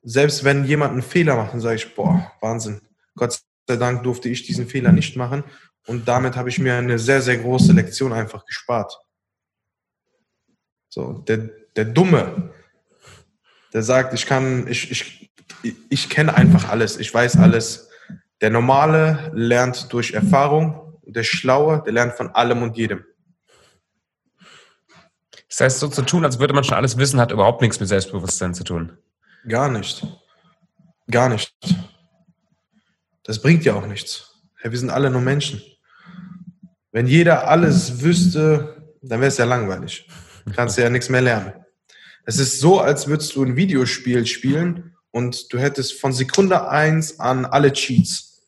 Selbst wenn jemand einen Fehler macht, dann sage ich, boah, Wahnsinn. Gott sei Dank durfte ich diesen Fehler nicht machen. Und damit habe ich mir eine sehr, sehr große Lektion einfach gespart. So, der, der Dumme, der sagt, ich kann, ich, ich, ich kenne einfach alles, ich weiß alles. Der Normale lernt durch Erfahrung, der Schlaue, der lernt von allem und jedem. Das heißt, so zu tun, als würde man schon alles wissen, hat überhaupt nichts mit Selbstbewusstsein zu tun. Gar nicht. Gar nicht. Das bringt ja auch nichts. Wir sind alle nur Menschen. Wenn jeder alles wüsste, dann wäre es ja langweilig. Kannst du ja nichts mehr lernen. Es ist so, als würdest du ein Videospiel spielen und du hättest von Sekunde eins an alle Cheats.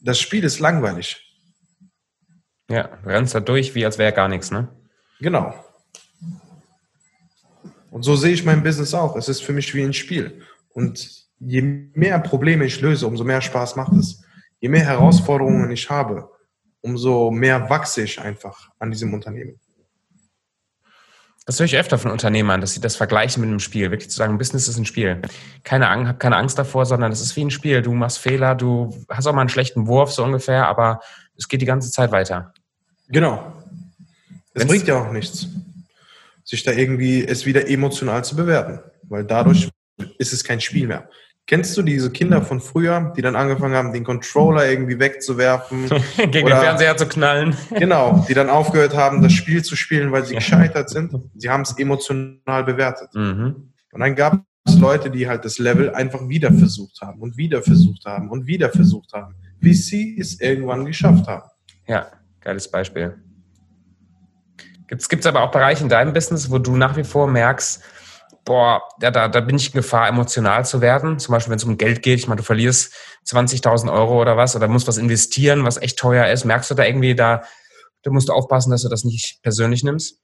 Das Spiel ist langweilig. Ja, du rennst da durch, wie als wäre gar nichts, ne? Genau. Und so sehe ich mein Business auch. Es ist für mich wie ein Spiel. Und je mehr Probleme ich löse, umso mehr Spaß macht es. Je mehr Herausforderungen ich habe, umso mehr wachse ich einfach an diesem Unternehmen. Das höre ich öfter von Unternehmern, dass sie das vergleichen mit einem Spiel. Wirklich zu sagen, Business ist ein Spiel. Keine Angst, hab keine Angst davor, sondern es ist wie ein Spiel. Du machst Fehler, du hast auch mal einen schlechten Wurf, so ungefähr, aber es geht die ganze Zeit weiter. Genau. Es bringt ja auch nichts, sich da irgendwie es wieder emotional zu bewerten, weil dadurch ist es kein Spiel mehr. Kennst du diese Kinder von früher, die dann angefangen haben, den Controller irgendwie wegzuwerfen? <laughs> Gegen oder, den Fernseher zu knallen. genau, die dann aufgehört haben, das Spiel zu spielen, weil sie gescheitert sind. Sie haben es emotional bewertet. Mhm. Und dann gab es Leute, die halt das Level einfach wieder versucht haben und wieder versucht haben und wieder versucht haben, bis sie es irgendwann geschafft haben. Ja, geiles Beispiel. Gibt es aber auch Bereiche in deinem Business, wo du nach wie vor merkst, boah, ja, da, da bin ich in Gefahr, emotional zu werden. Zum Beispiel, wenn es um Geld geht, ich meine, du verlierst 20.000 Euro oder was oder musst was investieren, was echt teuer ist. Merkst du da irgendwie, da, da musst du aufpassen, dass du das nicht persönlich nimmst?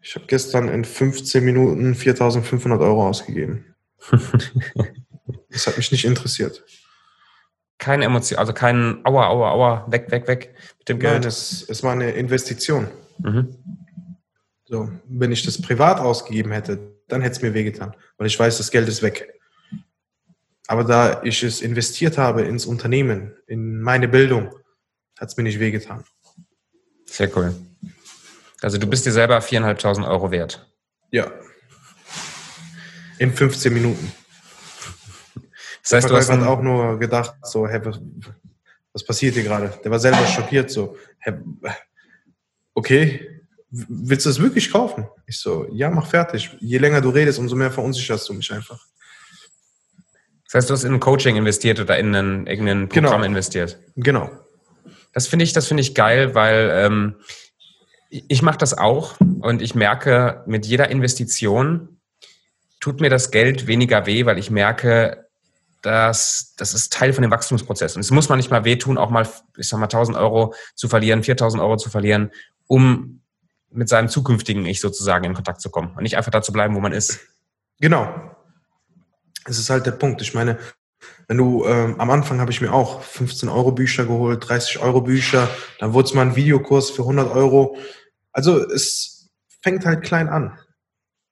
Ich habe gestern in 15 Minuten 4.500 Euro ausgegeben. <laughs> das hat mich nicht interessiert. Keine Emotion, also kein Aua, Aua, Aua, weg, weg, weg mit dem Geld. Nein, es, es war eine Investition. Mhm. So, wenn ich das privat ausgegeben hätte, dann hätte es mir wehgetan, weil ich weiß, das Geld ist weg. Aber da ich es investiert habe ins Unternehmen, in meine Bildung, hat es mir nicht wehgetan. Sehr cool. Also du bist dir selber 4.500 Euro wert. Ja. In 15 Minuten. Das heißt, Der du hast hat auch nur gedacht, so, hey, was, was passiert hier gerade? Der war selber schockiert, so, hey, okay, willst du es wirklich kaufen? Ich so, ja, mach fertig. Je länger du redest, umso mehr verunsicherst du mich einfach. Das heißt, du hast in ein Coaching investiert oder in ein, irgendein genau. Programm genau. investiert. Genau. Das finde ich, das finde ich geil, weil ähm, ich mache das auch und ich merke, mit jeder Investition tut mir das Geld weniger weh, weil ich merke, dass das ist Teil von dem Wachstumsprozess. Und es muss man nicht mal wehtun, auch mal, ich sag mal, 1000 Euro zu verlieren, 4000 Euro zu verlieren, um mit seinem zukünftigen Ich sozusagen in Kontakt zu kommen und nicht einfach da zu bleiben, wo man ist. Genau. Es ist halt der Punkt. Ich meine, wenn du, ähm, am Anfang habe ich mir auch 15 Euro Bücher geholt, 30 Euro Bücher, dann wurde es mal ein Videokurs für 100 Euro. Also es fängt halt klein an.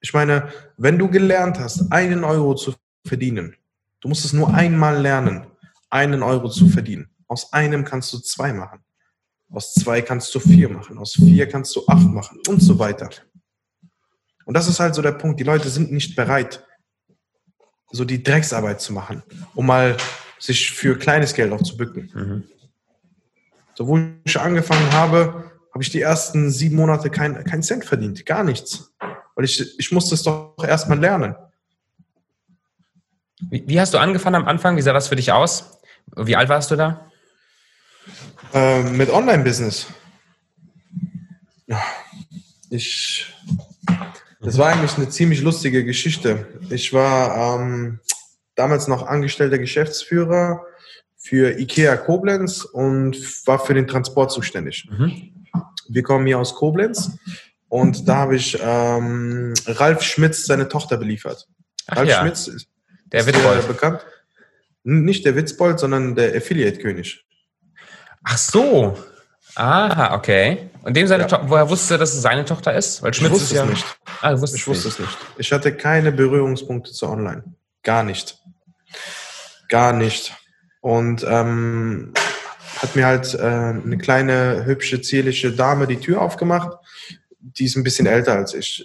Ich meine, wenn du gelernt hast, einen Euro zu verdienen, Du musst es nur einmal lernen, einen Euro zu verdienen. Aus einem kannst du zwei machen. Aus zwei kannst du vier machen. Aus vier kannst du acht machen und so weiter. Und das ist halt so der Punkt. Die Leute sind nicht bereit, so die Drecksarbeit zu machen, um mal sich für kleines Geld auch zu bücken. Mhm. So, wo ich angefangen habe, habe ich die ersten sieben Monate keinen kein Cent verdient. Gar nichts. Weil ich, ich musste es doch erstmal lernen. Wie, wie, hast du angefangen am Anfang? Wie sah das für dich aus? Wie alt warst du da? Äh, mit Online-Business. Ich, das war eigentlich eine ziemlich lustige Geschichte. Ich war ähm, damals noch angestellter Geschäftsführer für IKEA Koblenz und war für den Transport zuständig. Mhm. Wir kommen hier aus Koblenz und da habe ich ähm, Ralf Schmitz seine Tochter beliefert. Ach Ralf ja. Schmitz ist, der ist Witzbold. Der bekannt. Nicht der Witzbold, sondern der Affiliate-König. Ach so. Aha, okay. Und dem seine ja. Tochter, woher wusste er, dass es seine Tochter ist? Weil Schmitz ich wusste es ja nicht. Ah, ich wusste nicht. es nicht. Ich hatte keine Berührungspunkte zu Online. Gar nicht. Gar nicht. Und ähm, hat mir halt äh, eine kleine, hübsche, zierliche Dame die Tür aufgemacht. Die ist ein bisschen älter als ich.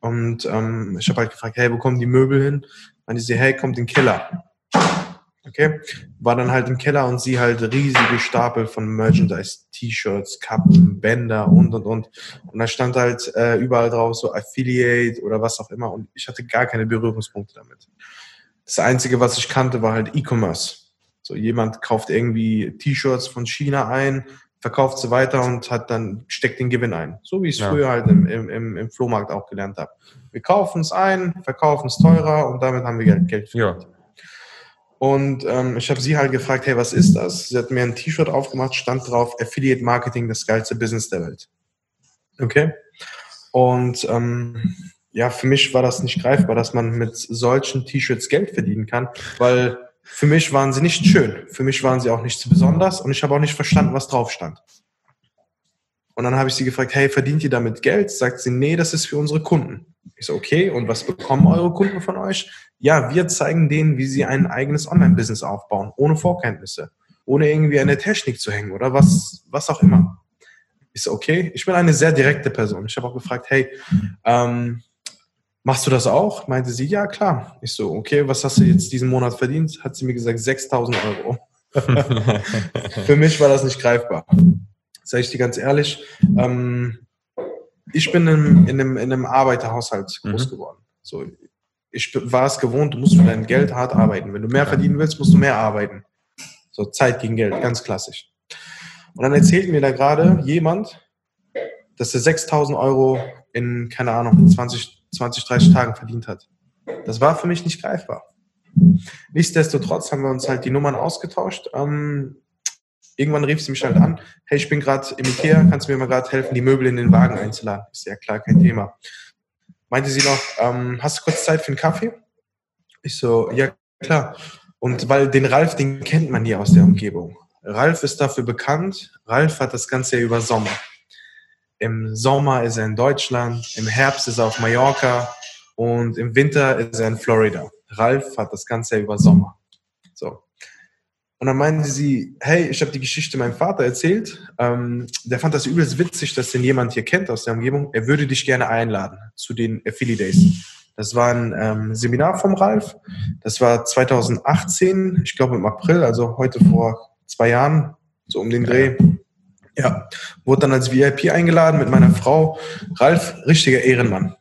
Und ähm, ich habe halt gefragt, hey, wo kommen die Möbel hin? Und die sie, hey, kommt in den Keller. Okay, war dann halt im Keller und sie halt riesige Stapel von Merchandise, T-Shirts, Kappen, Bänder und und und. Und da stand halt äh, überall drauf so Affiliate oder was auch immer und ich hatte gar keine Berührungspunkte damit. Das Einzige, was ich kannte, war halt E-Commerce. So jemand kauft irgendwie T-Shirts von China ein, verkauft sie weiter und hat dann steckt den Gewinn ein. So wie ich es ja. früher halt im, im, im Flohmarkt auch gelernt habe. Wir kaufen es ein, verkaufen es teurer und damit haben wir Geld, Geld verdient. Ja. Und ähm, ich habe sie halt gefragt, hey, was ist das? Sie hat mir ein T-Shirt aufgemacht, stand drauf, Affiliate Marketing, das geilste Business der Welt. Okay. Und ähm, ja, für mich war das nicht greifbar, dass man mit solchen T-Shirts Geld verdienen kann, weil für mich waren sie nicht schön. Für mich waren sie auch nicht so besonders und ich habe auch nicht verstanden, was drauf stand. Und dann habe ich sie gefragt, hey, verdient ihr damit Geld? Sagt sie, nee, das ist für unsere Kunden. Ich so, okay, und was bekommen eure Kunden von euch? Ja, wir zeigen denen, wie sie ein eigenes Online-Business aufbauen, ohne Vorkenntnisse, ohne irgendwie eine Technik zu hängen oder was, was auch immer. Ich so, okay, ich bin eine sehr direkte Person. Ich habe auch gefragt, hey, ähm, Machst du das auch? Meinte sie, ja, klar. Ich so, okay, was hast du jetzt diesen Monat verdient? Hat sie mir gesagt, 6000 Euro. <laughs> Für mich war das nicht greifbar. Sag ich dir ganz ehrlich. Ähm, ich bin in, in, einem, in einem Arbeiterhaushalt groß mhm. geworden. So, ich war es gewohnt, du musst für dein Geld hart arbeiten. Wenn du mehr verdienen willst, musst du mehr arbeiten. So Zeit gegen Geld, ganz klassisch. Und dann erzählt mir da gerade jemand, dass er 6000 Euro in, keine Ahnung, 20, 20, 30 Tagen verdient hat. Das war für mich nicht greifbar. Nichtsdestotrotz haben wir uns halt die Nummern ausgetauscht. Ähm, irgendwann rief sie mich halt an, hey, ich bin gerade im Ikea, kannst du mir mal gerade helfen, die Möbel in den Wagen einzuladen? Ist ja klar, kein Thema. Meinte sie noch, ähm, hast du kurz Zeit für einen Kaffee? Ich so, ja klar. Und weil den Ralf, den kennt man hier aus der Umgebung. Ralf ist dafür bekannt. Ralf hat das Ganze ja über Sommer. Im Sommer ist er in Deutschland, im Herbst ist er auf Mallorca und im Winter ist er in Florida. Ralf hat das Ganze über Sommer. So. Und dann meinte sie, hey, ich habe die Geschichte meinem Vater erzählt. Ähm, der fand das übelst witzig, dass den jemand hier kennt aus der Umgebung. Er würde dich gerne einladen zu den Affiliate Days. Das war ein ähm, Seminar vom Ralf. Das war 2018, ich glaube im April, also heute vor zwei Jahren, so um den Dreh. Ja, wurde dann als VIP eingeladen mit meiner Frau. Ralf, richtiger Ehrenmann.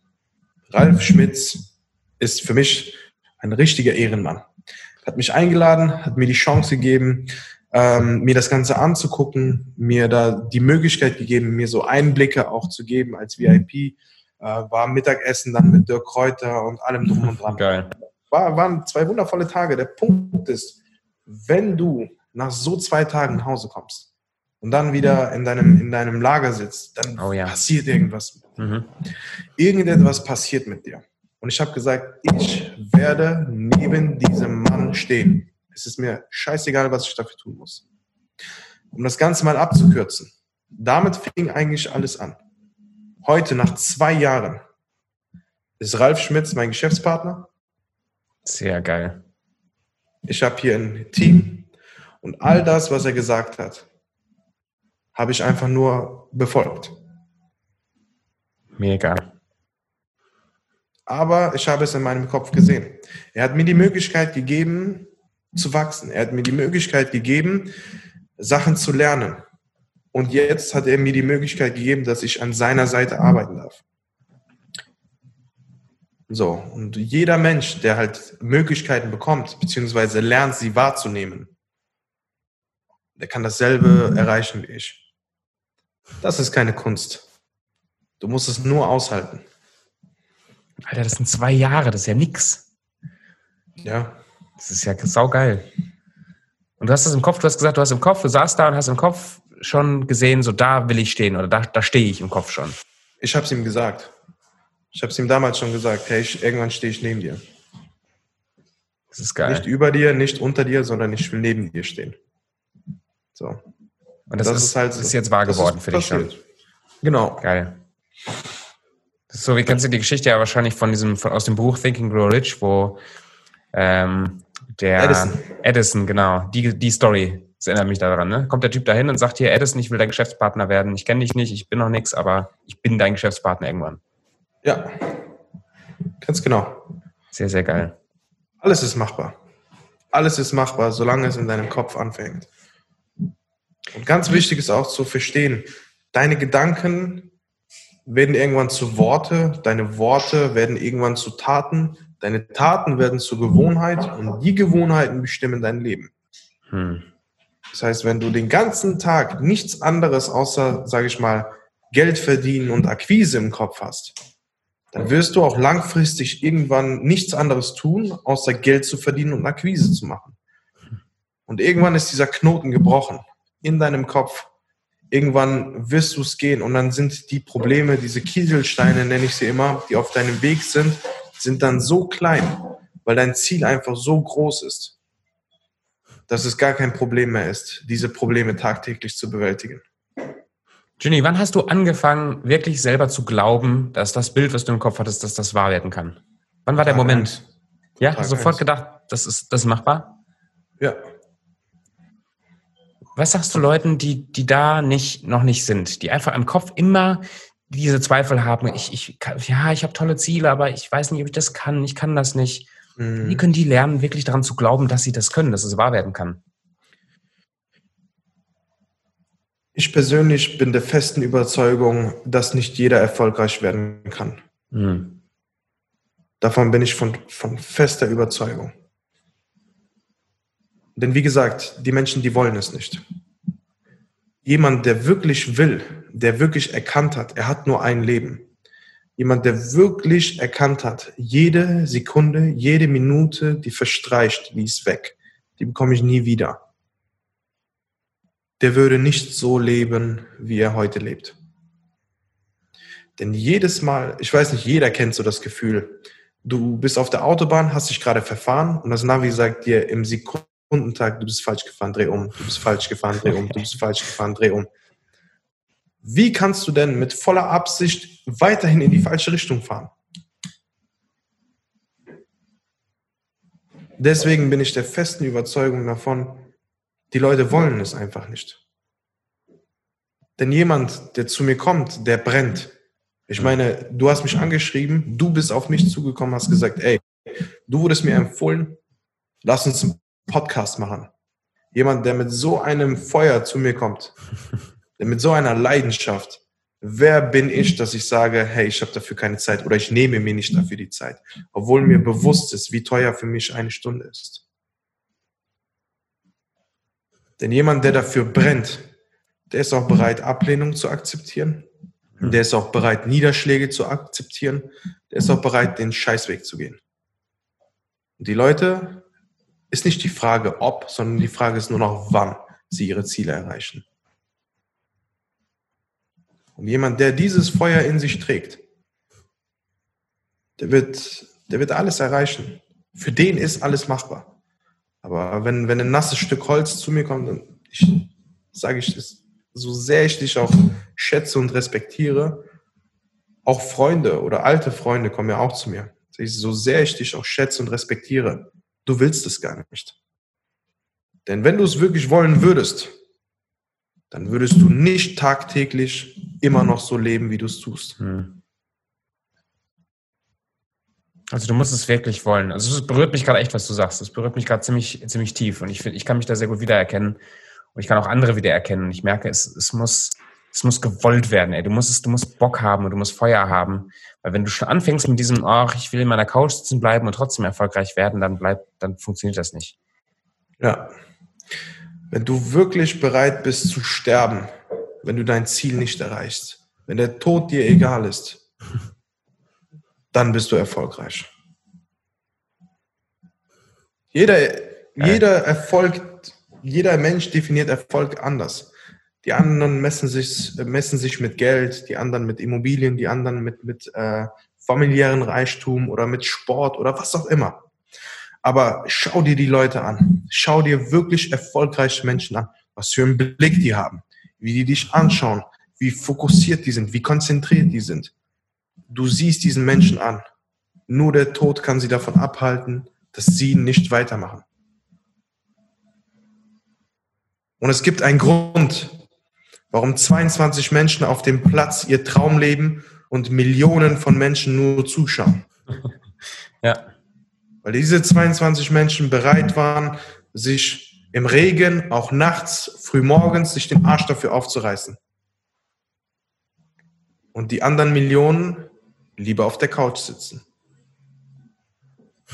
Ralf Schmitz ist für mich ein richtiger Ehrenmann. Hat mich eingeladen, hat mir die Chance gegeben, ähm, mir das Ganze anzugucken, mir da die Möglichkeit gegeben, mir so Einblicke auch zu geben als VIP. Äh, war Mittagessen dann mit Dirk Kräuter und allem drum und dran. Geil. War, waren zwei wundervolle Tage. Der Punkt ist, wenn du nach so zwei Tagen nach Hause kommst, und dann wieder in deinem, in deinem Lager sitzt, dann oh, ja. passiert irgendwas. Mhm. Irgendetwas passiert mit dir. Und ich habe gesagt, ich werde neben diesem Mann stehen. Es ist mir scheißegal, was ich dafür tun muss. Um das Ganze mal abzukürzen. Damit fing eigentlich alles an. Heute, nach zwei Jahren, ist Ralf Schmitz mein Geschäftspartner. Sehr geil. ich habe hier ein Team und all das, was er gesagt hat, habe ich einfach nur befolgt. Mega. Aber ich habe es in meinem Kopf gesehen. Er hat mir die Möglichkeit gegeben, zu wachsen. Er hat mir die Möglichkeit gegeben, Sachen zu lernen. Und jetzt hat er mir die Möglichkeit gegeben, dass ich an seiner Seite arbeiten darf. So, und jeder Mensch, der halt Möglichkeiten bekommt, beziehungsweise lernt, sie wahrzunehmen, der kann dasselbe erreichen wie ich. Das ist keine Kunst. Du musst es nur aushalten. Alter, das sind zwei Jahre, das ist ja nix. Ja. Das ist ja saugeil. Und du hast das im Kopf, du hast gesagt, du hast im Kopf, du saßt da und hast im Kopf schon gesehen, so da will ich stehen oder da, da stehe ich im Kopf schon. Ich habe es ihm gesagt. Ich habe es ihm damals schon gesagt, hey, ich, irgendwann stehe ich neben dir. Das ist geil. Nicht über dir, nicht unter dir, sondern ich will neben dir stehen. So. Und das, das ist, ist, halt, ist jetzt wahr geworden für dich schon. Genau. Geil. So, wie kennst du die Geschichte ja wahrscheinlich von diesem, von, aus dem Buch Thinking Grow Rich, wo ähm, der Edison. Edison, genau, die, die Story, das erinnert mich daran, ne? Kommt der Typ dahin und sagt hier, Edison, ich will dein Geschäftspartner werden, ich kenne dich nicht, ich bin noch nichts, aber ich bin dein Geschäftspartner irgendwann. Ja, ganz genau. Sehr, sehr geil. Alles ist machbar. Alles ist machbar, solange es in deinem Kopf anfängt. Und ganz wichtig ist auch zu verstehen, deine Gedanken werden irgendwann zu Worte, deine Worte werden irgendwann zu Taten, deine Taten werden zur Gewohnheit und die Gewohnheiten bestimmen dein Leben. Hm. Das heißt, wenn du den ganzen Tag nichts anderes außer, sage ich mal, Geld verdienen und Akquise im Kopf hast, dann wirst du auch langfristig irgendwann nichts anderes tun, außer Geld zu verdienen und Akquise zu machen. Und irgendwann ist dieser Knoten gebrochen in deinem Kopf irgendwann wirst du es gehen und dann sind die Probleme, diese Kieselsteine nenne ich sie immer, die auf deinem Weg sind, sind dann so klein, weil dein Ziel einfach so groß ist, dass es gar kein Problem mehr ist, diese Probleme tagtäglich zu bewältigen. Ginny, wann hast du angefangen, wirklich selber zu glauben, dass das Bild, was du im Kopf hattest, dass das wahr werden kann? Wann war Tag der Moment? Eins. Ja, Tag sofort eins. gedacht, das ist, das ist machbar? Ja, was sagst du Leuten, die, die da nicht, noch nicht sind, die einfach im Kopf immer diese Zweifel haben, ich, ich, ja, ich habe tolle Ziele, aber ich weiß nicht, ob ich das kann, ich kann das nicht. Mhm. Wie können die lernen, wirklich daran zu glauben, dass sie das können, dass es wahr werden kann? Ich persönlich bin der festen Überzeugung, dass nicht jeder erfolgreich werden kann. Mhm. Davon bin ich von, von fester Überzeugung. Denn wie gesagt, die Menschen, die wollen es nicht. Jemand, der wirklich will, der wirklich erkannt hat, er hat nur ein Leben. Jemand, der wirklich erkannt hat, jede Sekunde, jede Minute, die verstreicht, die ist weg. Die bekomme ich nie wieder. Der würde nicht so leben, wie er heute lebt. Denn jedes Mal, ich weiß nicht, jeder kennt so das Gefühl, du bist auf der Autobahn, hast dich gerade verfahren und das Navi sagt dir im Sekunden Sekundentag, du bist falsch gefahren, dreh um, du bist falsch gefahren, dreh um, du bist falsch gefahren, dreh um. Wie kannst du denn mit voller Absicht weiterhin in die falsche Richtung fahren? Deswegen bin ich der festen Überzeugung davon, die Leute wollen es einfach nicht. Denn jemand, der zu mir kommt, der brennt. Ich meine, du hast mich angeschrieben, du bist auf mich zugekommen, hast gesagt, ey, du wurdest mir empfohlen, lass uns Podcast machen. Jemand, der mit so einem Feuer zu mir kommt, mit so einer Leidenschaft. Wer bin ich, dass ich sage, hey, ich habe dafür keine Zeit oder ich nehme mir nicht dafür die Zeit, obwohl mir bewusst ist, wie teuer für mich eine Stunde ist. Denn jemand, der dafür brennt, der ist auch bereit, Ablehnung zu akzeptieren. Der ist auch bereit, Niederschläge zu akzeptieren. Der ist auch bereit, den Scheißweg zu gehen. Und die Leute, ist nicht die Frage ob, sondern die Frage ist nur noch wann sie ihre Ziele erreichen. Und jemand, der dieses Feuer in sich trägt, der wird, der wird alles erreichen. Für den ist alles machbar. Aber wenn, wenn ein nasses Stück Holz zu mir kommt, dann ich, sage ich das, so sehr ich dich auch schätze und respektiere, auch Freunde oder alte Freunde kommen ja auch zu mir. So sehr ich dich auch schätze und respektiere, Du willst es gar nicht. Denn wenn du es wirklich wollen würdest, dann würdest du nicht tagtäglich immer noch so leben, wie du es tust. Hm. Also du musst es wirklich wollen. Also es berührt mich gerade echt, was du sagst. Es berührt mich gerade ziemlich, ziemlich tief. Und ich finde, ich kann mich da sehr gut wiedererkennen. Und ich kann auch andere wiedererkennen. Und ich merke, es, es muss, es muss gewollt werden. Ey. Du musst du musst Bock haben und du musst Feuer haben. Weil wenn du schon anfängst mit diesem, ach, ich will in meiner Couch sitzen bleiben und trotzdem erfolgreich werden, dann bleibt, dann funktioniert das nicht. Ja. Wenn du wirklich bereit bist zu sterben, wenn du dein Ziel nicht erreichst, wenn der Tod dir egal ist, dann bist du erfolgreich. Jeder, jeder Erfolg, jeder Mensch definiert Erfolg anders. Die anderen messen sich, messen sich mit Geld, die anderen mit Immobilien, die anderen mit, mit äh, familiären Reichtum oder mit Sport oder was auch immer. Aber schau dir die Leute an. Schau dir wirklich erfolgreiche Menschen an, was für einen Blick die haben, wie die dich anschauen, wie fokussiert die sind, wie konzentriert die sind. Du siehst diesen Menschen an. Nur der Tod kann sie davon abhalten, dass sie nicht weitermachen. Und es gibt einen Grund, warum 22 Menschen auf dem Platz ihr Traum leben und Millionen von Menschen nur zuschauen. <laughs> Ja. Weil diese 22 Menschen bereit waren, sich im Regen, auch nachts, frühmorgens, sich den Arsch dafür aufzureißen. Und die anderen Millionen lieber auf der Couch sitzen.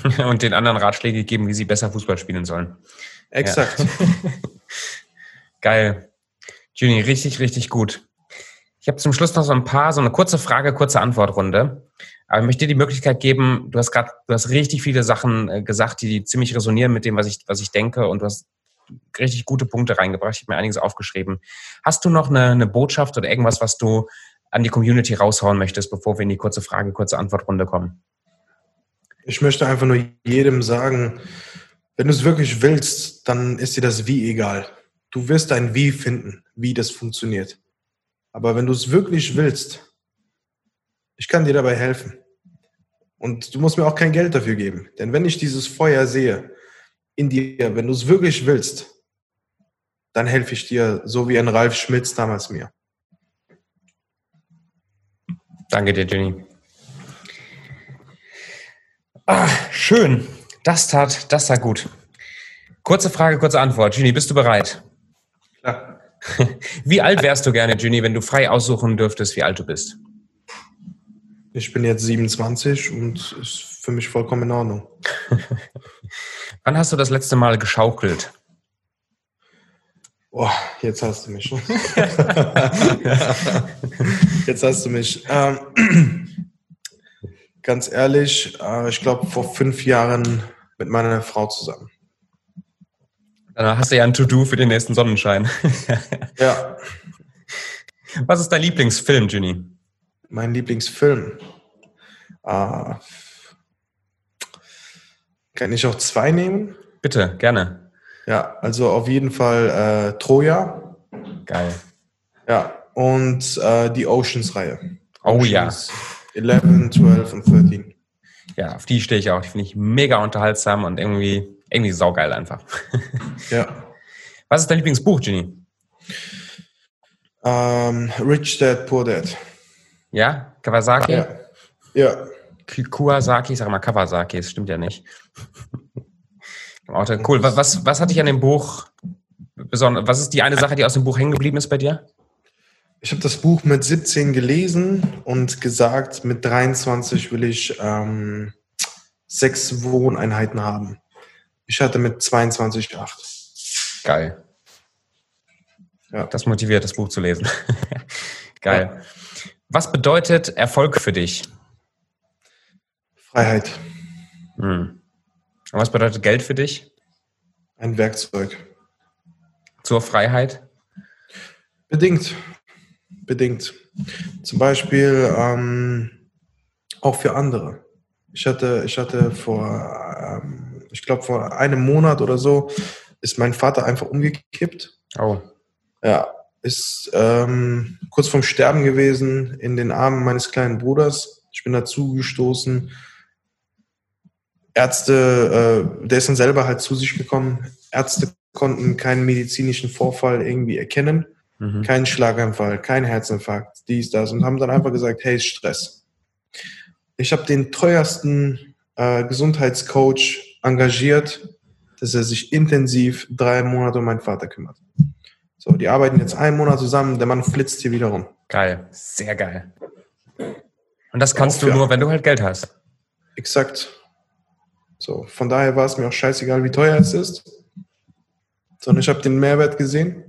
<laughs> Und den anderen Ratschläge geben, wie sie besser Fußball spielen sollen. Exakt. Ja. <laughs> Geil. Juni, richtig, richtig gut. Ich habe zum Schluss noch so ein paar, so eine kurze Frage, kurze Antwortrunde. Aber ich möchte dir die Möglichkeit geben, du hast gerade, du hast richtig viele Sachen äh, gesagt, die, die ziemlich resonieren mit dem, was ich, was ich denke und du hast richtig gute Punkte reingebracht. Ich habe mir einiges aufgeschrieben. Hast du noch eine, eine Botschaft oder irgendwas, was du an die Community raushauen möchtest, bevor wir in die kurze Frage, kurze Antwortrunde kommen? Ich möchte einfach nur jedem sagen, wenn du es wirklich willst, dann ist dir das Wie egal. Du wirst ein Wie finden, wie das funktioniert. Aber wenn du es wirklich willst, ich kann dir dabei helfen. Und du musst mir auch kein Geld dafür geben. Denn wenn ich dieses Feuer sehe in dir, wenn du es wirklich willst, dann helfe ich dir, so wie ein Ralf Schmitz damals mir. Danke dir, Jenny. Ah, schön. Das tat, das tat gut. Kurze Frage, kurze Antwort. Jenny, bist du bereit? <laughs> Wie alt wärst du gerne, Jenny, wenn du frei aussuchen dürftest, wie alt du bist? Ich bin jetzt 27 und ist für mich vollkommen in Ordnung. <laughs> Wann hast du das letzte Mal geschaukelt? Boah, jetzt hast du mich. <laughs> jetzt hast du mich. Ähm, <clears throat> ganz ehrlich, äh, ich glaube vor fünf Jahren mit meiner Frau zusammen. Dann hast du ja ein To-Do für den nächsten Sonnenschein. <laughs> ja. Was ist dein Lieblingsfilm, Ginny? Mein Lieblingsfilm. Äh, kann ich auch zwei nehmen? Bitte, gerne. Ja, also auf jeden Fall äh, Troja. Geil. Ja, und äh, die Oceans-Reihe. Oh Oceans ja. 11, 12 und 13. Ja, auf die stehe ich auch. Die finde ich mega unterhaltsam und irgendwie, irgendwie saugeil einfach. ja. <laughs> Was ist dein Lieblingsbuch, Ginny? Um, ähm, Rich Dad, Poor Dad. Ja? Kawasaki? Ja. ja. Kuwasaki, ich sag mal Kawasaki, das stimmt ja nicht. <laughs> cool. Was, was hat dich an dem Buch besonders, was ist die eine Sache, die aus dem Buch hängen geblieben ist bei dir? Ich habe das Buch mit 17 gelesen und gesagt, mit 23 will ich ähm, sechs Wohneinheiten haben. Ich hatte mit 22 acht. Geil. Ja. Das motiviert, das Buch zu lesen. <laughs> Geil. Ja. Was bedeutet Erfolg für dich? Freiheit. Hm. Und was bedeutet Geld für dich? Ein Werkzeug. Zur Freiheit? Bedingt. Bedingt. Zum Beispiel ähm, auch für andere. Ich hatte, ich hatte vor, ähm, ich glaube vor einem Monat oder so, ist mein Vater einfach umgekippt. Oh. Ja, ist ähm, kurz vorm Sterben gewesen in den Armen meines kleinen Bruders. Ich bin dazu gestoßen. Ärzte, äh, der ist dann selber halt zu sich gekommen. Ärzte konnten keinen medizinischen Vorfall irgendwie erkennen, mhm. keinen Schlaganfall, keinen Herzinfarkt, dies, das und haben dann einfach gesagt, hey, Stress. Ich habe den teuersten äh, Gesundheitscoach engagiert, dass er sich intensiv drei Monate um meinen Vater kümmert. So, die arbeiten jetzt einen Monat zusammen, der Mann flitzt hier wieder rum. Geil, sehr geil. Und das kannst auch, du nur, wenn du halt Geld hast. Exakt. So, von daher war es mir auch scheißegal, wie teuer es ist, sondern ich habe den Mehrwert gesehen.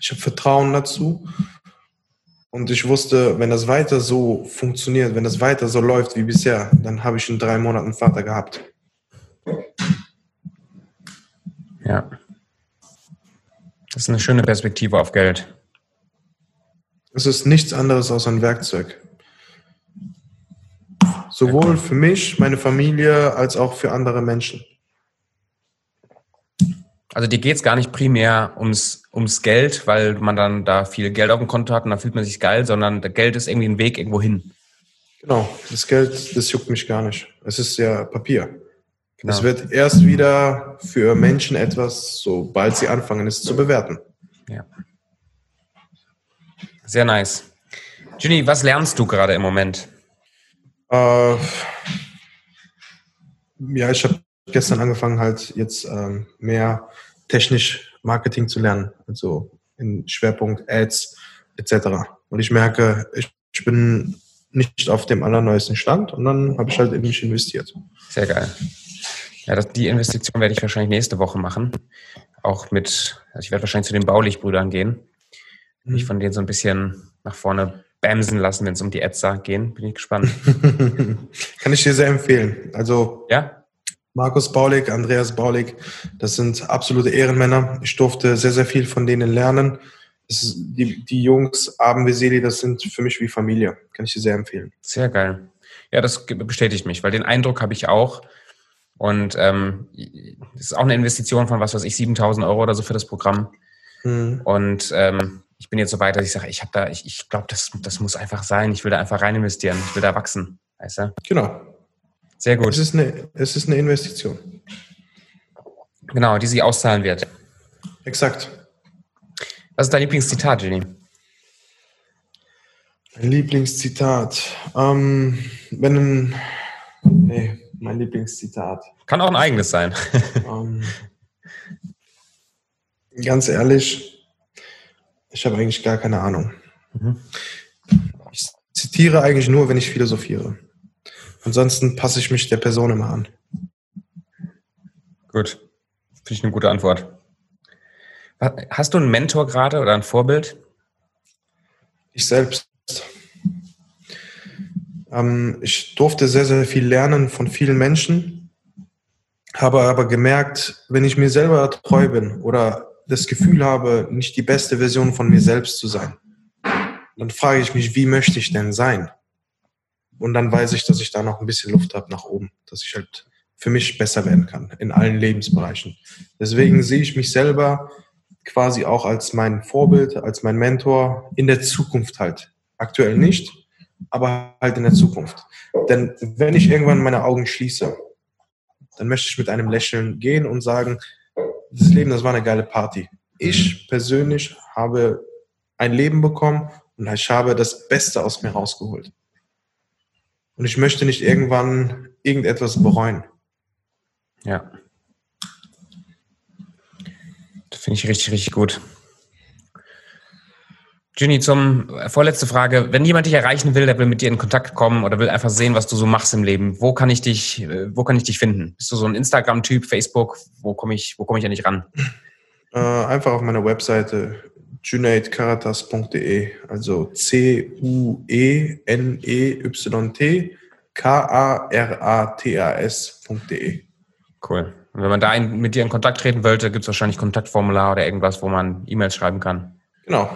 Ich habe Vertrauen dazu. Und ich wusste, wenn das weiter so funktioniert, wenn das weiter so läuft wie bisher, dann habe ich in drei Monaten Vater gehabt. Ja. Das ist eine schöne Perspektive auf Geld. Es ist nichts anderes als ein Werkzeug. Sowohl für mich, meine Familie, als auch für andere Menschen. Also dir geht es gar nicht primär ums, ums Geld, weil man dann da viel Geld auf dem Konto hat und dann fühlt man sich geil, sondern das Geld ist irgendwie ein Weg irgendwo hin. Genau, das Geld, das juckt mich gar nicht. Es ist ja Papier. Genau. Es wird erst wieder für Menschen etwas, sobald sie anfangen, es zu bewerten. Ja. Sehr nice. Ginny, was lernst du gerade im Moment? Äh, ja, ich habe gestern angefangen, halt jetzt ähm, mehr technisch Marketing zu lernen, also in Schwerpunkt Ads etc. Und ich merke, ich, ich bin nicht auf dem allerneuesten Stand und dann habe ich halt in mich investiert. Sehr geil. Ja, das, die Investition werde ich wahrscheinlich nächste Woche machen. Auch mit, also ich werde wahrscheinlich zu den Baulichbrüdern gehen. Mhm. Mich von denen so ein bisschen nach vorne bamsen lassen, wenn es um die Etzer gehen. Bin ich gespannt. <laughs> Kann ich dir sehr empfehlen. Also ja? Markus Baulig, Andreas Baulig, das sind absolute Ehrenmänner. Ich durfte sehr, sehr viel von denen lernen. Ist, die, die Jungs, Abend Veseli, das sind für mich wie Familie. Kann ich dir sehr empfehlen. Sehr geil. Ja, das bestätigt mich, weil den Eindruck habe ich auch. Und ähm, das ist auch eine Investition von was weiß ich, 7000 Euro oder so für das Programm. Mhm. Und ähm, ich bin jetzt so weit, dass ich sage, ich habe da, ich, ich glaube, das, das muss einfach sein. Ich will da einfach rein investieren. Ich will da wachsen. Weißt du? Genau. Sehr gut. Es ist eine, es ist eine Investition. Genau, die sich auszahlen wird. Exakt. Was ist dein Lieblingszitat, Jenny? Mein Lieblingszitat. Ähm, wenn ein, nee, mein Lieblingszitat. Kann auch ein eigenes sein. <laughs> ähm, ganz ehrlich, ich habe eigentlich gar keine Ahnung. Mhm. Ich zitiere eigentlich nur, wenn ich philosophiere. Ansonsten passe ich mich der Person immer an. Gut. Finde ich eine gute Antwort. Hast du einen Mentor gerade oder ein Vorbild? Ich selbst. Ähm, ich durfte sehr, sehr viel lernen von vielen Menschen, habe aber gemerkt, wenn ich mir selber treu bin oder das Gefühl habe, nicht die beste Version von mir selbst zu sein, dann frage ich mich, wie möchte ich denn sein? Und dann weiß ich, dass ich da noch ein bisschen Luft habe nach oben, dass ich halt für mich besser werden kann in allen Lebensbereichen. Deswegen sehe ich mich selber quasi auch als mein Vorbild, als mein Mentor in der Zukunft halt. Aktuell nicht, aber halt in der Zukunft. Denn wenn ich irgendwann meine Augen schließe, dann möchte ich mit einem Lächeln gehen und sagen, das Leben, das war eine geile Party. Ich persönlich habe ein Leben bekommen und ich habe das Beste aus mir rausgeholt. Und ich möchte nicht irgendwann irgendetwas bereuen. Ja. Das finde ich richtig, richtig gut. Ginny, zum äh, vorletzte Frage. Wenn jemand dich erreichen will, der will mit dir in Kontakt kommen oder will einfach sehen, was du so machst im Leben, wo kann ich dich, äh, wo kann ich dich finden? Bist du so ein Instagram-Typ, Facebook? Wo komme ich, wo komme ich ja nicht ran? Äh, einfach auf meiner Webseite junaidkaratas.de, also C-U-E-N-E-Y-T K-A-R-A-T-A-S.de. Cool. Und wenn man da mit dir in Kontakt treten wollte, gibt es wahrscheinlich Kontaktformular oder irgendwas, wo man E-Mails schreiben kann. Genau.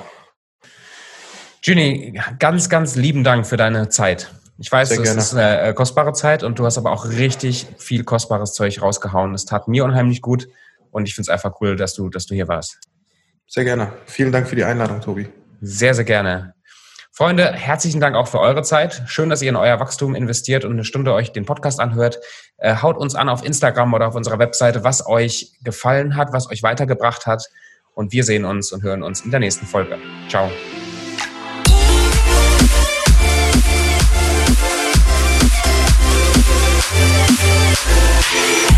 Juni, ganz, ganz lieben Dank für deine Zeit. Ich weiß, es ist eine äh, kostbare Zeit und du hast aber auch richtig viel kostbares Zeug rausgehauen. Es tat mir unheimlich gut und ich finde es einfach cool, dass du, dass du hier warst. Sehr gerne. Vielen Dank für die Einladung, Tobi. Sehr, sehr gerne. Freunde, herzlichen Dank auch für eure Zeit. Schön, dass ihr in euer Wachstum investiert und eine Stunde euch den Podcast anhört. Äh, haut uns an auf Instagram oder auf unserer Webseite, was euch gefallen hat, was euch weitergebracht hat. Und wir sehen uns und hören uns in der nächsten Folge. Ciao. Yeah.